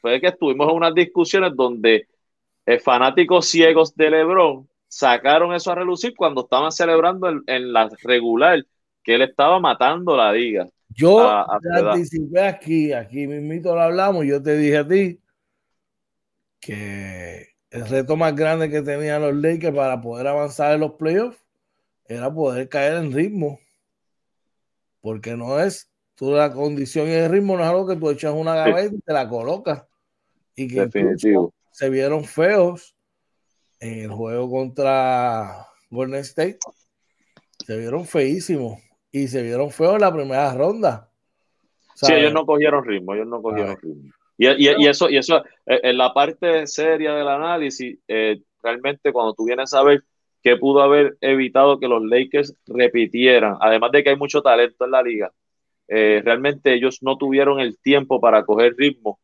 Fue que estuvimos en unas discusiones donde eh, fanáticos ciegos de LeBron sacaron eso a relucir cuando estaban celebrando en, la regular que él estaba matando la liga. Yo te anticipé aquí, aquí mismito lo hablamos, yo te dije a ti que el reto más grande que tenían los Lakers para poder avanzar en los playoffs era poder caer en ritmo. Porque no es, tú la condición y el ritmo no es algo que tú echas una gaveta y te la colocas. Y que se vieron feos en el juego contra Golden State se vieron feísimos y se vieron feos en la primera ronda. Sí, ellos no cogieron ritmo, ellos no cogieron ritmo. Y, y, eso, y eso eh, en la parte seria del análisis, eh, realmente cuando tú vienes a ver qué pudo haber evitado que los Lakers repitieran, además de que hay mucho talento en la liga, eh, realmente ellos no tuvieron el tiempo para coger ritmo.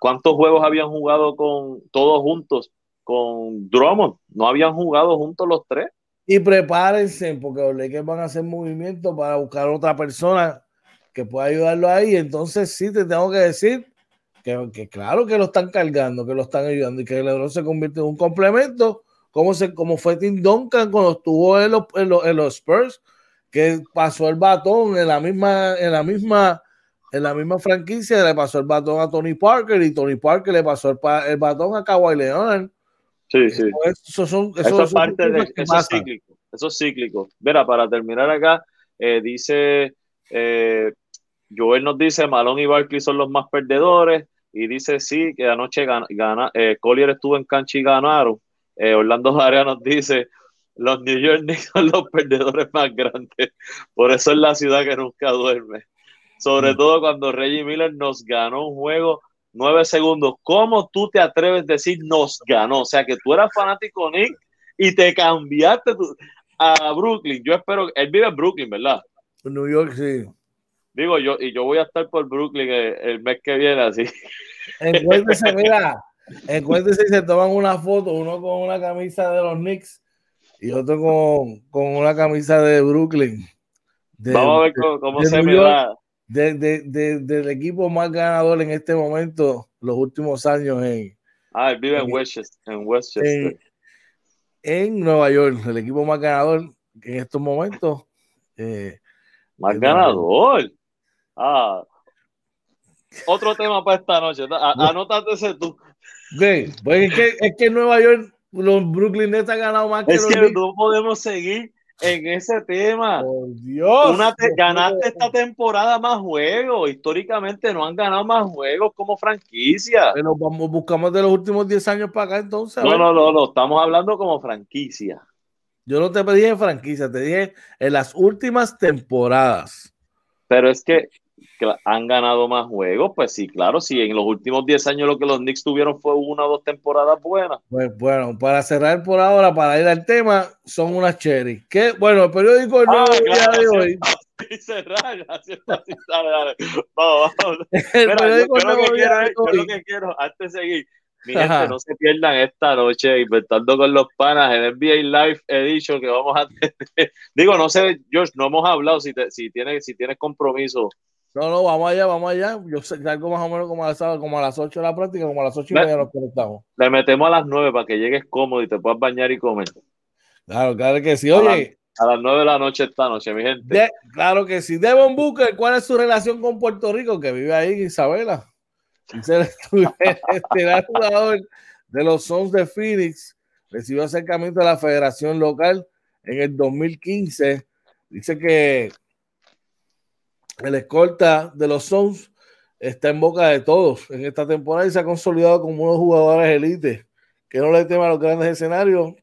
¿Cuántos juegos habían jugado con todos juntos con Drummond. No habían jugado juntos los tres. Y prepárense, porque los Lakers van a hacer movimiento para buscar otra persona que pueda ayudarlo ahí. Entonces, sí, te tengo que decir que, claro que lo están cargando, que lo están ayudando y que LeBron se convierte en un complemento, como, se, como fue Tim Duncan cuando estuvo en los, en los, Spurs, que pasó el batón en la misma, en la misma, en la misma franquicia, le pasó el batón a Tony Parker y Tony Parker le pasó el, el batón a Kawhi Leonard Sí, sí. Eso, son, eso, es parte de eso es cíclico. Eso es cíclico. Mira, para terminar acá, eh, dice eh, Joel nos dice Malón y Barkley son los más perdedores. Y dice sí, que anoche gana, eh, Collier estuvo en cancha y ganaron. Eh, Orlando Jarea nos dice los New York Knicks son los perdedores más grandes. Por eso es la ciudad que nunca duerme. Sobre mm. todo cuando Reggie Miller nos ganó un juego nueve segundos. ¿Cómo tú te atreves a decir nos ganó? O sea, que tú eras fanático Nick y te cambiaste a Brooklyn. Yo espero, él vive en Brooklyn, ¿verdad? En New York, sí. Digo, yo, y yo voy a estar por Brooklyn el, mes que viene, así. Encuéntrese, mira, encuéntrese y se toman una foto, uno con una camisa de los Knicks y otro con, con una camisa de Brooklyn. Vamos a ver cómo, se me da de, del equipo más ganador en este momento, los últimos años en. Ah, él vive en, Westchester. En, Westchester. En, Nueva York, el equipo más ganador en estos momentos. Eh, más ganador. Ah. Otro tema para esta noche. Anótate ese tú. Ve, pues es que, es que en Nueva York los Brooklyn Nets han ganado más que es que no podemos seguir en ese tema. Dios. ganaste esta temporada más juegos. Históricamente no han ganado más juegos como franquicia. Pero vamos, buscamos de los últimos 10 años para acá entonces. No, no, no, no, estamos hablando como franquicia. Yo no te pedí en franquicia, te dije en las últimas temporadas. Pero es que han ganado más juegos, pues sí, claro, sí, en los últimos 10 años lo que los Knicks tuvieron fue una o dos temporadas buenas. Pues bueno, para cerrar por ahora, para ir al tema, son unas cherry. Que bueno, el periódico no ah, claro, de hoy. cerrar, así, dale, dale. Vamos, vamos. El periódico yo, lo que quiero, yo lo que quiero, antes de seguir, mi gente, no se pierdan esta noche inventando con los panas en NBA Live Edition que vamos a tener. Digo, no sé, George, no hemos hablado si, te, si, tienes, si tienes compromiso no, no, vamos allá, vamos allá. Yo salgo más o menos como a, las, como a las 8 de la práctica, como a las 8 y media nos conectamos. Le metemos a las 9 para que llegues cómodo y te puedas bañar y comer. Claro, claro que sí. Oye. A, las 9 de la noche esta noche, mi gente. claro que sí. Devon Booker, ¿cuál es su relación con Puerto Rico? Que vive ahí, Isabela. Dice este jugador de los Sons de Phoenix. Recibió acercamiento de la federación local en el 2015. Dice que el escolta de los Suns está en boca de todos en esta temporada y se ha consolidado como unos jugadores elite que no le temen a los grandes escenarios.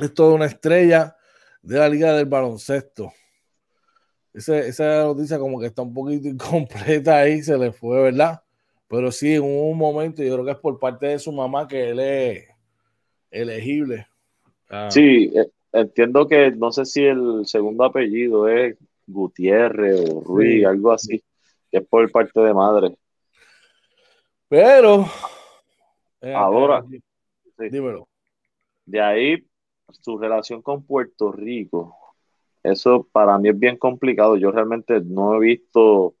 Es toda una estrella de la liga del baloncesto. esa noticia como que está un poquito incompleta ahí, se le fue, ¿verdad? Pero sí, en un momento, yo creo que es por parte de su mamá que él es elegible. Ah. Sí, eh, entiendo que no sé si el segundo apellido es Gutiérrez o Ruiz, algo así, que es por parte de madre. Pero, eh, ahora, dímelo. De ahí, su relación con Puerto Rico, eso para mí es bien complicado. Yo realmente no he visto,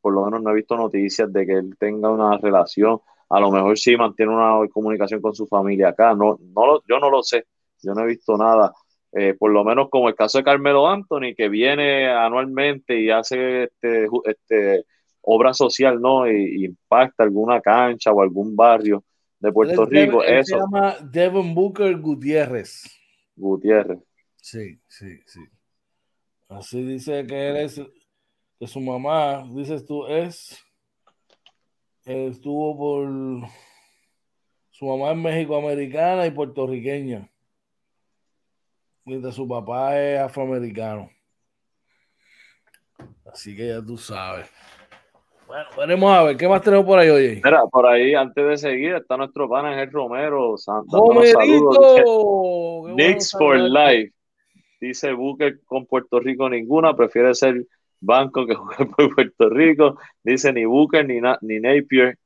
por lo menos no he visto noticias de que él tenga una relación. A lo mejor sí mantiene una comunicación con su familia acá. No, no, yo no lo sé. Yo no he visto nada. Eh, por lo menos como el caso de Carmelo Anthony, que viene anualmente y hace este, este obra social, ¿no? Y, impacta alguna cancha o algún barrio de Puerto Rico. eso. Se llama Devon Booker Gutiérrez. Gutiérrez. Sí, sí, sí. Así dice que eres, que su mamá, dices tú, es, estuvo por, su mamá es México-americana y puertorriqueña mientras su papá es afroamericano. Así que ya tú sabes. Bueno, veremos a ver, ¿qué más tenemos por ahí, oye? Mira, por ahí, antes de seguir, está nuestro pan Ángel Romero. ¡Romerito! Knicks for life. Dice Booker con Puerto Rico ninguna, prefiere ser banco que jugar por Puerto Rico. Dice ni Booker ni, ni Napier.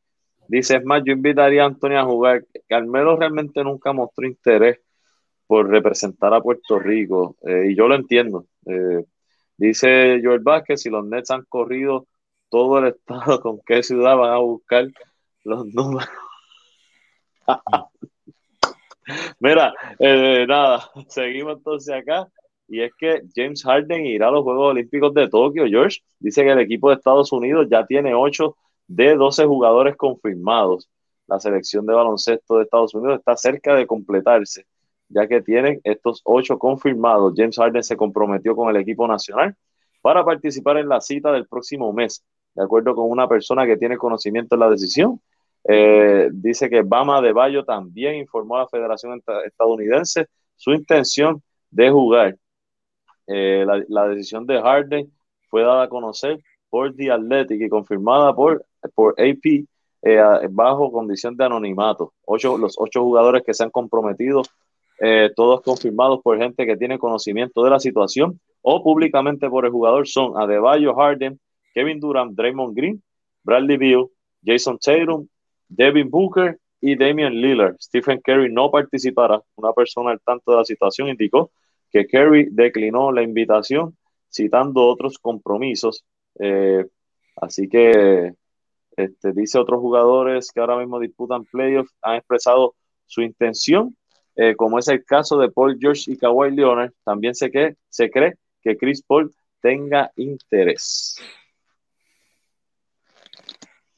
Dice, es más, yo invitaría a Antonio a jugar. Carmelo realmente nunca mostró interés por representar a Puerto Rico. Eh, y yo lo entiendo. Eh, dice Joel Vázquez, si los Nets han corrido todo el estado, ¿con qué ciudad van a buscar los números? Mira, eh, nada, seguimos entonces acá. Y es que James Harden irá a los Juegos Olímpicos de Tokio, George. Dice que el equipo de Estados Unidos ya tiene 8 de 12 jugadores confirmados. La selección de baloncesto de Estados Unidos está cerca de completarse ya que tienen estos ocho confirmados. James Harden se comprometió con el equipo nacional para participar en la cita del próximo mes, de acuerdo con una persona que tiene conocimiento de la decisión. Eh, dice que Bama de Bayo también informó a la Federación Estadounidense su intención de jugar. Eh, la, decisión de Harden fue dada a conocer por The Athletic y confirmada por, por AP eh, bajo condición de anonimato. Ocho, los ocho jugadores que se han comprometido eh, todos confirmados por gente que tiene conocimiento de la situación o públicamente por el jugador son Adebayo Harden, Kevin Durant, Draymond Green, Bradley Beal, Jason Tatum, Devin Booker y Damian Lillard. Stephen Curry no participará. Una persona al tanto de la situación indicó que Curry declinó la invitación citando otros compromisos. Eh, así que este, dice otros jugadores que ahora mismo disputan playoffs han expresado su intención eh, como es el caso de Paul George y Kawhi Leonard, también se, que, se cree que Chris Paul tenga interés.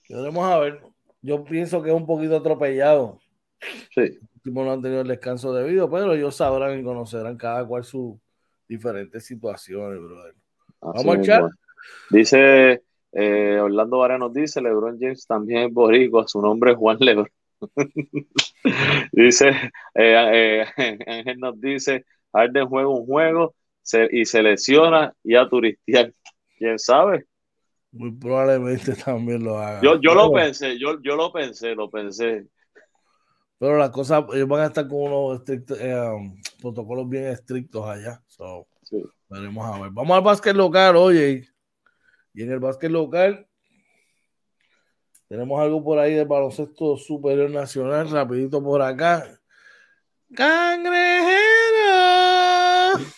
Vamos a ver. Yo pienso que es un poquito atropellado. Sí. no han tenido el descanso debido, pero ellos sabrán y conocerán cada cual sus diferentes situaciones, brother. Vamos a echar. Dice eh, Orlando Vara nos dice, LeBron James también es boricua, su nombre es Juan LeBron. dice, eh, eh, Ángel nos dice, Arden juega un juego y se lesiona y a turistear. ¿Quién sabe? Muy probablemente también lo haga. Yo, yo lo pensé, yo, yo lo pensé, lo pensé. Pero las cosas, ellos van a estar con unos eh, um, protocolos bien estrictos allá. Veremos a ver. Vamos al básquet local, oye. Y en el básquet local tenemos algo por ahí del baloncesto superior nacional, rapidito por acá. ¡Cangrejero!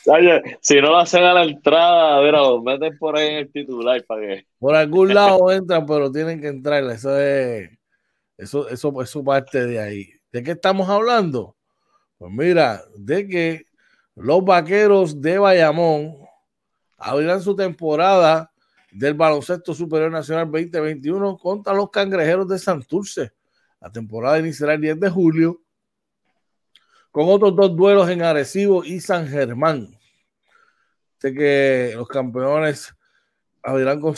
Oye, si no lo hacen a la entrada, a ver, meten por ahí en el titular para que. Por algún lado entran, pero tienen que entrar. Eso es. Eso, eso, eso parte de ahí. ¿De qué estamos hablando? Pues mira, de que los vaqueros de Bayamón abrirán su temporada del Baloncesto Superior Nacional 2021 contra los cangrejeros de Santurce. La temporada iniciará el 10 de julio con otros dos duelos en Arecibo y San Germán. Sé que los campeones abrirán con,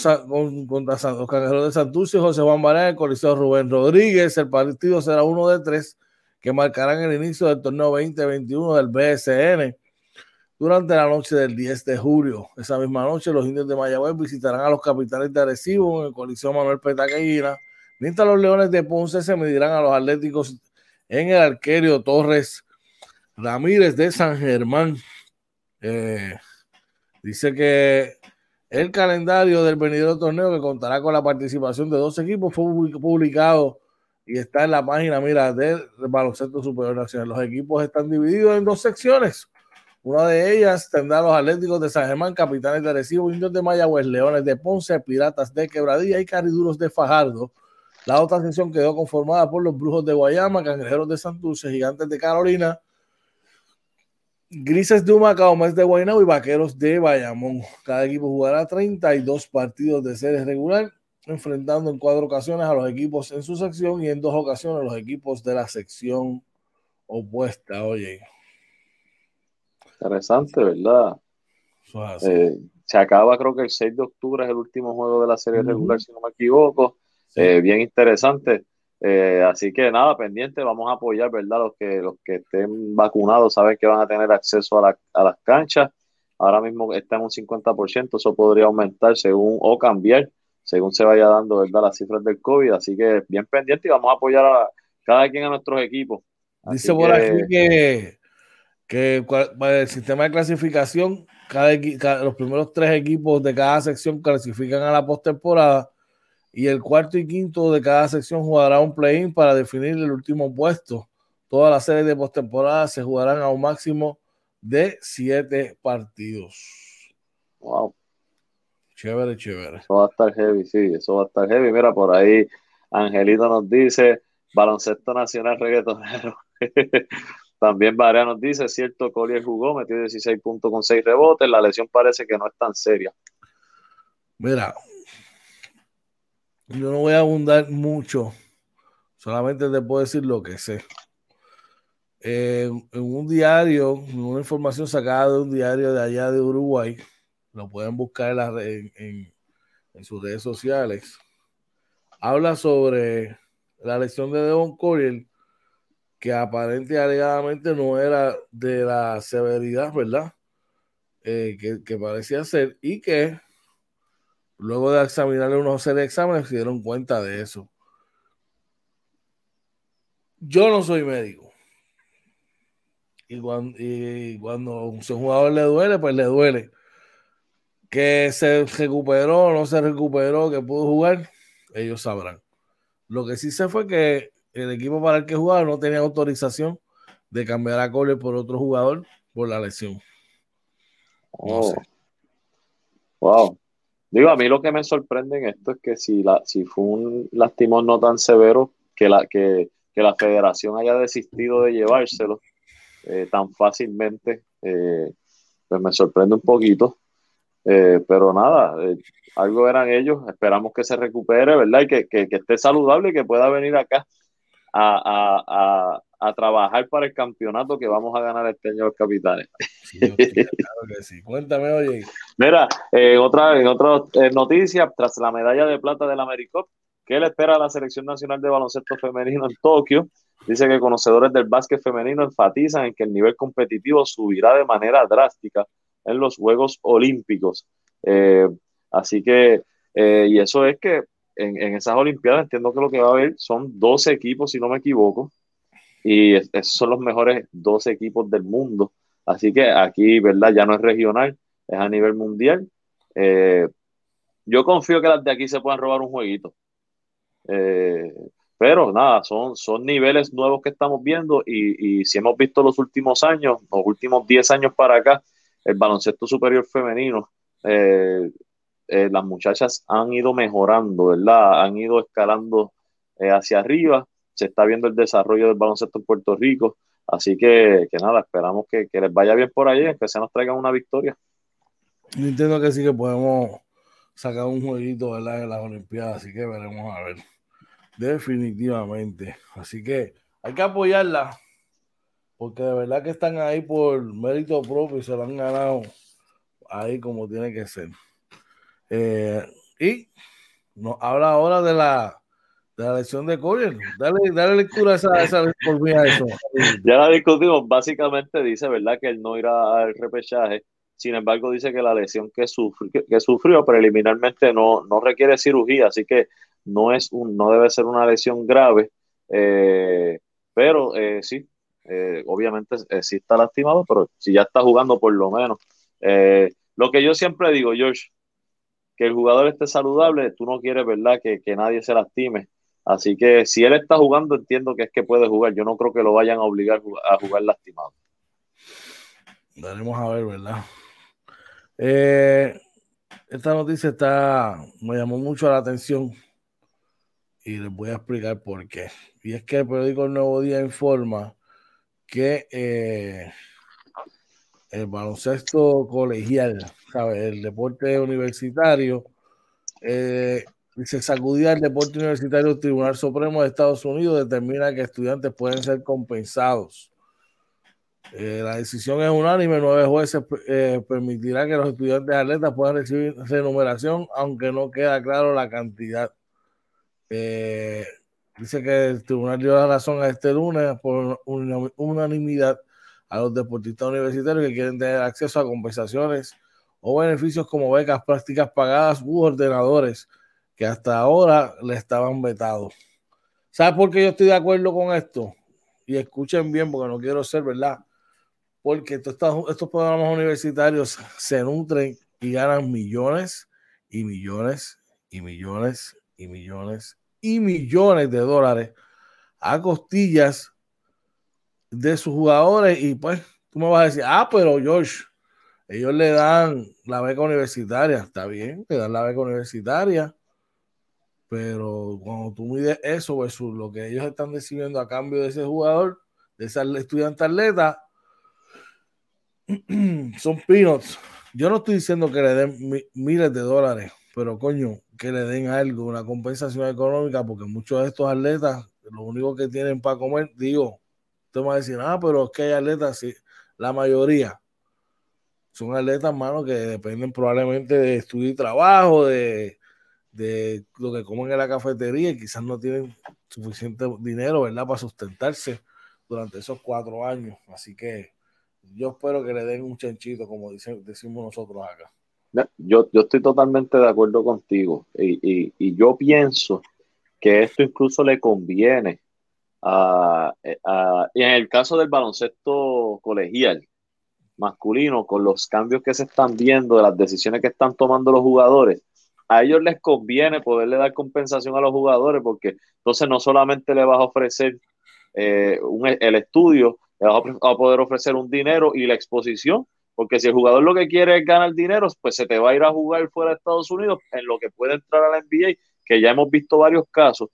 contra los cangrejeros de Santurce, José Juan Varela, el Coliseo Rubén Rodríguez. El partido será uno de tres que marcarán el inicio del torneo 2021 del BSN durante la noche del 10 de julio. Esa misma noche, los indios de Mayagüez visitarán a los capitanes de Arecibo en el Coliseo Manuel Petaqueguina, mientras los leones de Ponce se medirán a los atléticos en el arquerio Torres Ramírez de San Germán. Eh, dice que el calendario del venidero torneo, que contará con la participación de dos equipos, fue publicado y está en la página, mira, del Baloncesto Superior Nacional. Los equipos están divididos en dos secciones una de ellas tendrá los Atléticos de San Germán, Capitanes de Arecibo, Indios de Mayagüez, Leones de Ponce, Piratas de Quebradilla y Cariduros de Fajardo. La otra sección quedó conformada por los Brujos de Guayama, Cangrejeros de Santurce, Gigantes de Carolina, Grises de Humacao, Mes de Guaynabo y Vaqueros de Bayamón. Cada equipo jugará 32 partidos de serie regular, enfrentando en cuatro ocasiones a los equipos en su sección y en dos ocasiones a los equipos de la sección opuesta. Oye, Interesante, ¿verdad? Eh, se acaba, creo que el 6 de octubre es el último juego de la serie regular, si no me equivoco. Eh, bien interesante. Eh, así que nada, pendiente, vamos a apoyar, ¿verdad? Los que, los que estén vacunados saben que van a tener acceso a, las canchas. Ahora mismo está en un 50%, eso podría aumentar según o cambiar según se vaya dando, ¿verdad? Las cifras del COVID. Así que bien pendiente y vamos a apoyar a cada quien a nuestros equipos. Dice por aquí que que el sistema de clasificación, cada, los primeros tres equipos de cada sección clasifican a la postemporada y el cuarto y quinto de cada sección jugará un play-in para definir el último puesto. Todas las series de postemporada se jugarán a un máximo de siete partidos. Wow. Chévere, chévere. Eso va a estar heavy, sí, eso va a estar heavy. Mira, por ahí Angelito nos dice, baloncesto nacional reggaetonero. También Varea nos dice, cierto, Collier jugó, metió 16 puntos con 6 rebotes, la lesión parece que no es tan seria. Mira, yo no voy a abundar mucho, solamente te puedo decir lo que sé. en un diario, una información sacada de un diario de allá de Uruguay, lo pueden buscar en, en sus redes sociales, habla sobre la lesión de Devon Collier que aparente alegadamente no era de la severidad, ¿verdad? Eh, que, parecía ser y que luego de examinarle unos serie exámenes se dieron cuenta de eso. Yo no soy médico. Y cuando, a un jugador le duele, pues le duele. Que se recuperó, no se recuperó, que pudo jugar, ellos sabrán. Lo que sí sé fue que el equipo para el que jugaba no tenía autorización de cambiar a Cole por otro jugador por la lesión. Oh. Wow. Digo, a mí lo que me sorprende en esto es que si, la, si fue un lastimón no tan severo, que la, que, la federación haya desistido de llevárselo eh, tan fácilmente, eh, pues me sorprende un poquito. Eh, pero nada, algo eran ellos. Esperamos que se recupere, ¿verdad? Y que, que, esté saludable y que pueda venir acá a, trabajar para el campeonato que vamos a ganar este año los capitanes. Cuéntame, oye. Mira, en otra, en otras eh, noticias, tras la medalla de plata del AmeriCup, ¿qué le espera a la selección nacional de baloncesto femenino en Tokio? Dice que conocedores del básquet femenino enfatizan en que el nivel competitivo subirá de manera drástica en los Juegos Olímpicos. Eh, así que Eh, y eso es que en, en, esas Olimpiadas entiendo que lo que va a haber son 12 equipos, si no me equivoco, y esos son los mejores 12 equipos del mundo. Así que aquí, ¿verdad? Ya no es regional, es a nivel mundial. Eh, yo confío que las de aquí se puedan robar un jueguito. Eh, pero nada, son, son niveles nuevos que estamos viendo y, y, si hemos visto los últimos años, los últimos 10 años para acá, el baloncesto superior femenino, eh, eh, las muchachas han ido mejorando, ¿verdad? Han ido escalando eh, hacia arriba, se está viendo el desarrollo del baloncesto en Puerto Rico, así que, que nada, esperamos que, que, les vaya bien por ahí, que se nos traigan una victoria. Yo entiendo que sí que podemos sacar un jueguito, ¿verdad? En las Olimpiadas, así que veremos a ver. Definitivamente. Así que hay que apoyarla. Porque de verdad que están ahí por mérito propio y se lo han ganado ahí como tiene que ser. Eh, y nos habla ahora de la, de la lección de Collier. Dale, dale lectura a esa, a esa eso. Ya la discutimos. Básicamente dice, ¿verdad? Que él no irá al repechaje. Sin embargo, dice que la lesión que, sufrió, que, sufrió preliminarmente no, no requiere cirugía. Así que no, es un, no debe ser una lesión grave, eh, pero eh, sí, obviamente sí está lastimado, pero si ya está jugando por lo menos. Lo que yo siempre digo, George, que el jugador esté saludable, tú no quieres, ¿verdad?, que, que nadie se lastime. Así que si él está jugando, entiendo que es que puede jugar. Yo no creo que lo vayan a obligar a jugar lastimado. Daremos a ver, ¿verdad? Eh, esta noticia está, me llamó mucho la atención y les voy a explicar por qué. Y es que el periódico El Nuevo Día informa que eh, el baloncesto colegial, ¿sabe? el deporte universitario, eh, se sacudía el deporte universitario, el Tribunal Supremo de Estados Unidos determina que estudiantes pueden ser compensados. Eh, la decisión es unánime, nueve jueces eh, permitirá que los estudiantes atletas puedan recibir remuneración, aunque no queda claro la cantidad. Eh, dice que el tribunal dio la razón a este lunes por unanimidad a los deportistas universitarios que quieren tener acceso a compensaciones o beneficios como becas prácticas pagadas u ordenadores que hasta ahora le estaban vetados. ¿Sabes por qué yo estoy de acuerdo con esto? Y escuchen bien porque no quiero ser, ¿verdad? Porque estos, estos programas universitarios se nutren y ganan millones y millones y millones y millones y millones de dólares a costillas de sus jugadores y pues tú me vas a decir, ah, pero George, ellos le dan la beca universitaria, está bien, le dan la beca universitaria, pero cuando tú mides eso versus lo que ellos están decidiendo a cambio de ese jugador, de ese estudiante atleta, son peanuts. Yo no estoy diciendo que le den miles de dólares, pero coño, que le den algo, una compensación económica, porque muchos de estos atletas, lo único que tienen para comer, digo, usted va a decir, ah, pero es que hay atletas, sí, la mayoría son atletas, mano, que dependen probablemente de estudio y trabajo, de, de lo que comen en la cafetería y quizás no tienen suficiente dinero, ¿verdad?, para sustentarse durante esos cuatro años. Así que yo espero que le den un chanchito, como dice, decimos nosotros acá. Yo, yo estoy totalmente de acuerdo contigo y, y, y yo pienso que esto incluso le conviene a, a, en el caso del baloncesto colegial masculino, con los cambios que se están viendo, de las decisiones que están tomando los jugadores, a ellos les conviene poderle dar compensación a los jugadores porque entonces no solamente le vas a ofrecer eh, un, el estudio, le vas a, a poder ofrecer un dinero y la exposición, porque si el jugador lo que quiere es ganar dinero, pues se te va a ir a jugar fuera de Estados Unidos en lo que puede entrar a la NBA, que ya hemos visto varios casos.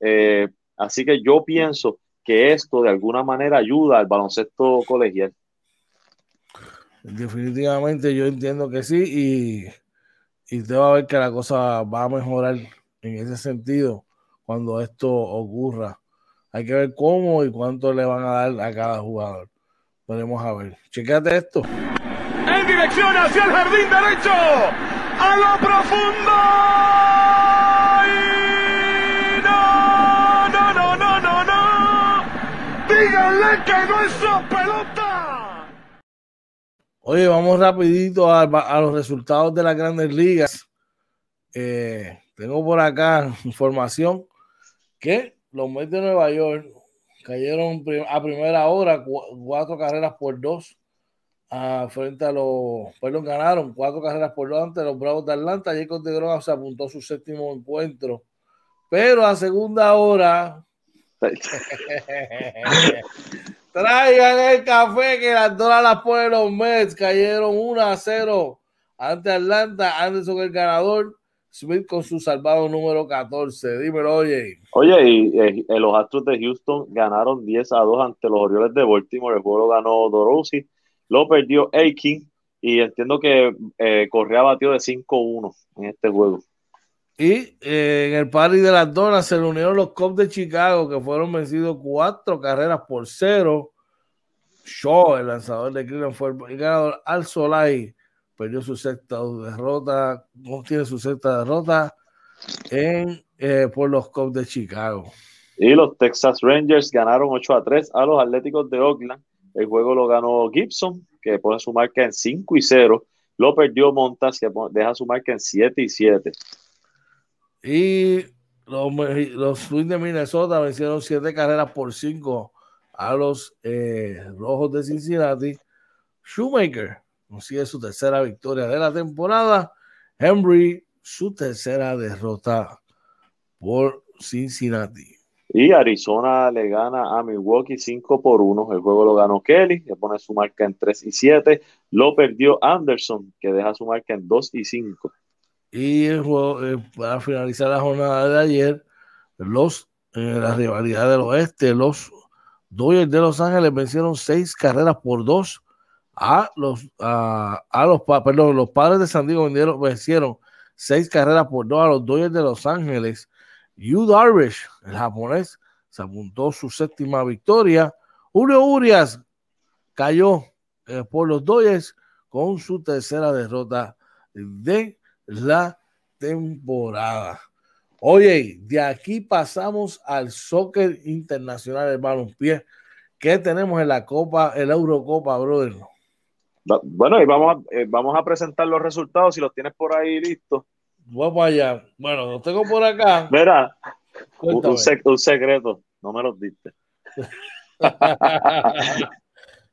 Eh, así que yo pienso que esto de alguna manera ayuda al baloncesto colegial. Definitivamente yo entiendo que sí y, y te va a ver que la cosa va a mejorar en ese sentido cuando esto ocurra. Hay que ver cómo y cuánto le van a dar a cada jugador. Podemos a ver. Chequéate esto en dirección hacia el jardín derecho, a lo profundo. Díganle que no es su pelota. Oye, vamos rapidito a, los resultados de las grandes ligas. eh, tengo por acá información que los Mets de Nueva York cayeron a primera hora cuatro carreras por dos a, frente a los, perdón, ganaron cuatro carreras por dos ante los Bravos de Atlanta. Jacob de Grom se apuntó su séptimo encuentro, pero a segunda hora traigan el café que las dólares las ponen los Mets, cayeron 1 a 0 ante Atlanta, Anderson el ganador Smith con su salvado número 14. Dímelo, oye. Oye, y, eh, los Astros de Houston ganaron 10 a 2 ante los Orioles de Baltimore. El juego ganó Dorothy. Lo perdió Aiken. Y entiendo que eh, Correa batió de 5-1 en este juego. Y eh, en el party de las donas se reunieron los Cubs de Chicago, que fueron vencidos cuatro carreras por cero. Shaw, el lanzador de Cleveland, fue el ganador al Solai perdió su sexta derrota, tiene su sexta derrota eh, por los Cubs de Chicago. Y los Texas Rangers ganaron 8 a 3 a los Atléticos de Oakland. El juego lo ganó Gibson, que pone su marca en 5 y 0. Lo perdió Montas, que deja su marca en 7 y 7. Y los, los Twins de Minnesota vencieron 7 carreras por 5 a los eh, Rojos de Cincinnati. Shoemaker consigue su tercera victoria de la temporada. Henry, su tercera derrota por Cincinnati. Y Arizona le gana a Milwaukee 5 por 1. El juego lo ganó Kelly, que pone su marca en 3 y 7. Lo perdió Anderson, que deja su marca en 2 y 5. Y eh, para finalizar la jornada de ayer, los en la rivalidad del oeste, los Dodgers de Los Ángeles vencieron 6 carreras por 2 a los, a, los, perdón, los padres de San Diego vencieron seis carreras por dos a los Dodgers de Los Ángeles. Yu Darvish, el japonés, se apuntó su séptima victoria. Julio Urias cayó eh, por los Dodgers con su tercera derrota de la temporada. Oye, de aquí pasamos al soccer internacional, hermano. Pie. ¿Qué tenemos en la Copa, el Eurocopa, brother? Bueno, y vamos a, eh, vamos a presentar los resultados si los tienes por ahí listos. Vamos allá. Bueno, los tengo por acá. Mira, un, secreto, no me los diste.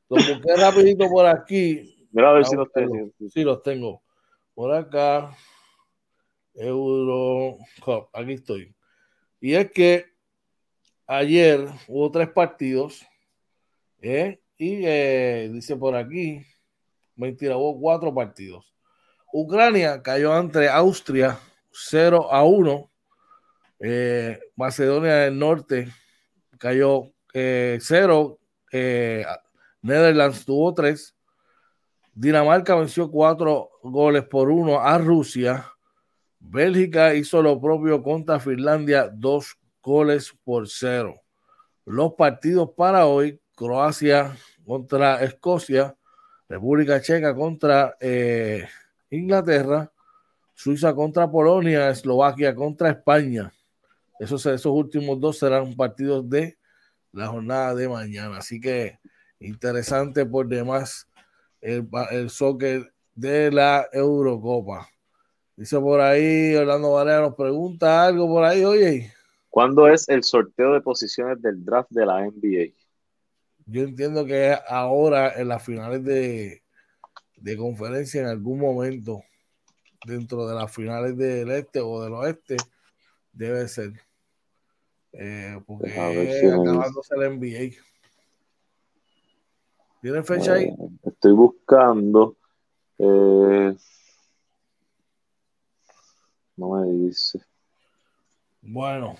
los busqué rapidito por aquí. Mira a ver si los tengo. Sí, los tengo. Por acá. Euro Aquí estoy. Y es que ayer hubo tres partidos. ¿eh? Y eh, dice por aquí mentira, hubo cuatro partidos. Ucrania cayó ante Austria 0 a 1. Eh, Macedonia del Norte cayó 0. Eh, eh, Netherlands tuvo 3. Dinamarca venció 4 goles por 1 a Rusia. Bélgica hizo lo propio contra Finlandia, 2 goles por 0. Los partidos para hoy, Croacia contra Escocia, República Checa contra eh, Inglaterra, Suiza contra Polonia, Eslovaquia contra España. Esos, esos últimos dos serán partidos de la jornada de mañana. Así que interesante por demás el, el soccer de la Eurocopa. Dice por ahí, Orlando Varela nos pregunta algo por ahí, oye. ¿Cuándo es el sorteo de posiciones del draft de la NBA? Yo entiendo que ahora en las finales de, conferencia, en algún momento, dentro de las finales del este o del oeste, debe ser. Eh, porque acabándose el NBA. ¿Tiene fecha ahí? Estoy buscando. Eh, no me dice. Bueno,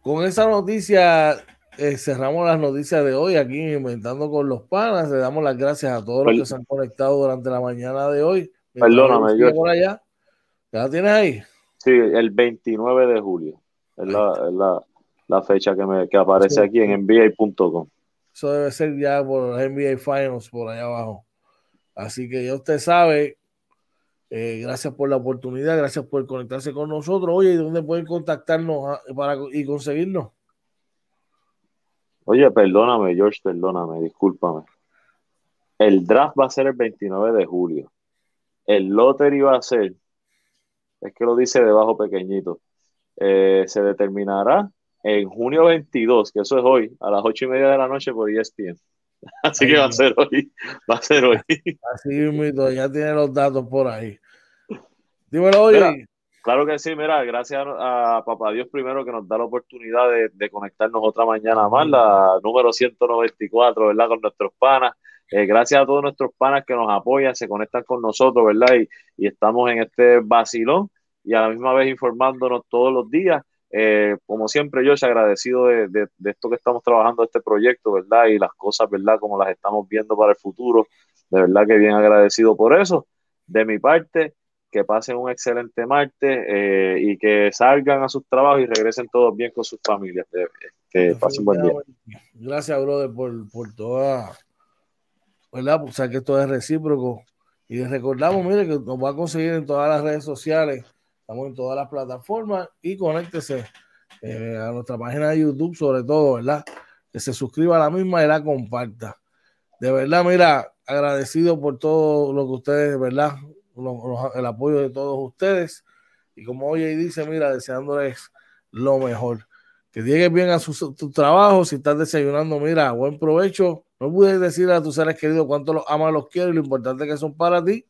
con esa noticia eh, cerramos las noticias de hoy aquí Inventando con los Panas. Le damos las gracias a todos los que se han conectado durante la mañana de hoy. Perdóname, yo. Por allá. ¿Ya la tienes ahí? Sí, el 29 de julio. Es la, la, fecha que, me, que aparece aquí en NBA.com. Eso debe ser ya por los NBA Finals por allá abajo. Así que ya usted sabe. Eh, gracias por la oportunidad, gracias por conectarse con nosotros. Oye, ¿y dónde pueden contactarnos ah, para, y conseguirnos? Oye, perdóname, George, perdóname, discúlpame. El draft va a ser el 29 de julio. El lottery va a ser es que lo dice debajo pequeñito. Eh, se determinará en junio 22, que eso es hoy, a las ocho y media de la noche por ESPN. Así que va a ser hoy. Va a ser hoy. Así mismo, ya tiene los datos por ahí. Dímelo, oye. claro que sí, mira, gracias a, Papá Dios primero que nos da la oportunidad de, conectarnos otra mañana más, la número 194, ¿verdad? Con nuestros panas. Eh, gracias a todos nuestros panas que nos apoyan, se conectan con nosotros, ¿verdad? Y, y estamos en este vacilón y a la misma vez informándonos todos los días. Eh, como siempre, yo agradecido de, de, esto que estamos trabajando, este proyecto, ¿verdad? Y las cosas, ¿verdad? Como las estamos viendo para el futuro. De verdad que bien agradecido por eso. De mi parte, que pasen un excelente martes eh, y que salgan a sus trabajos y regresen todos bien con sus familias. que pasen buen día. Gracias, brother, por, por toda, ¿verdad? O sea, que esto es recíproco. Y recordamos, mire, que nos va a conseguir en todas las redes sociales Estamos en todas las plataformas y conéctese eh, a nuestra página de YouTube, sobre todo, ¿verdad? Que se suscriba a la misma y la comparta. De verdad, mira, agradecido por todo lo que ustedes, ¿verdad? el apoyo de todos ustedes. Y como hoy dice, mira, deseándoles lo mejor. Que lleguen bien a su, tu trabajo. Si estás desayunando, mira, buen provecho. No puedes decir a tus seres queridos cuánto los amas, los quiero y lo importante que son para ti.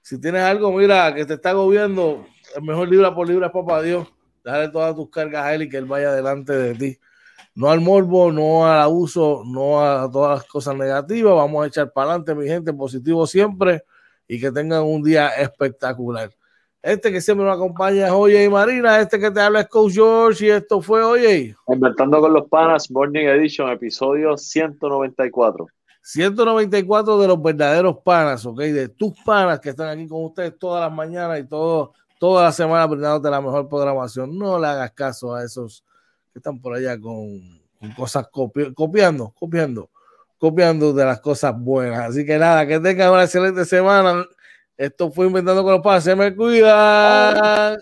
Si tienes algo, mira, que te está agobiando, el mejor libra por libra es papá Dios. Dale todas tus cargas a él y que él vaya delante de ti. No al morbo, no al abuso, no a todas las cosas negativas. Vamos a echar para adelante, mi gente, positivo siempre y que tengan un día espectacular. Este que siempre nos acompaña es Oye y Marina. Este que te habla es Coach George y esto fue Oye. Inventando con los Panas, Morning Edition, episodio 194. 194 de los verdaderos panas, ¿ok? De tus panas que están aquí con ustedes todas las mañanas y todo toda la semana brindándote la mejor programación. No le hagas caso a esos que están por allá con, cosas copiando, copiando, copiando de las cosas buenas. Así que nada, que tengan una excelente semana. Esto fue Inventando con los Padres. Se me cuidan.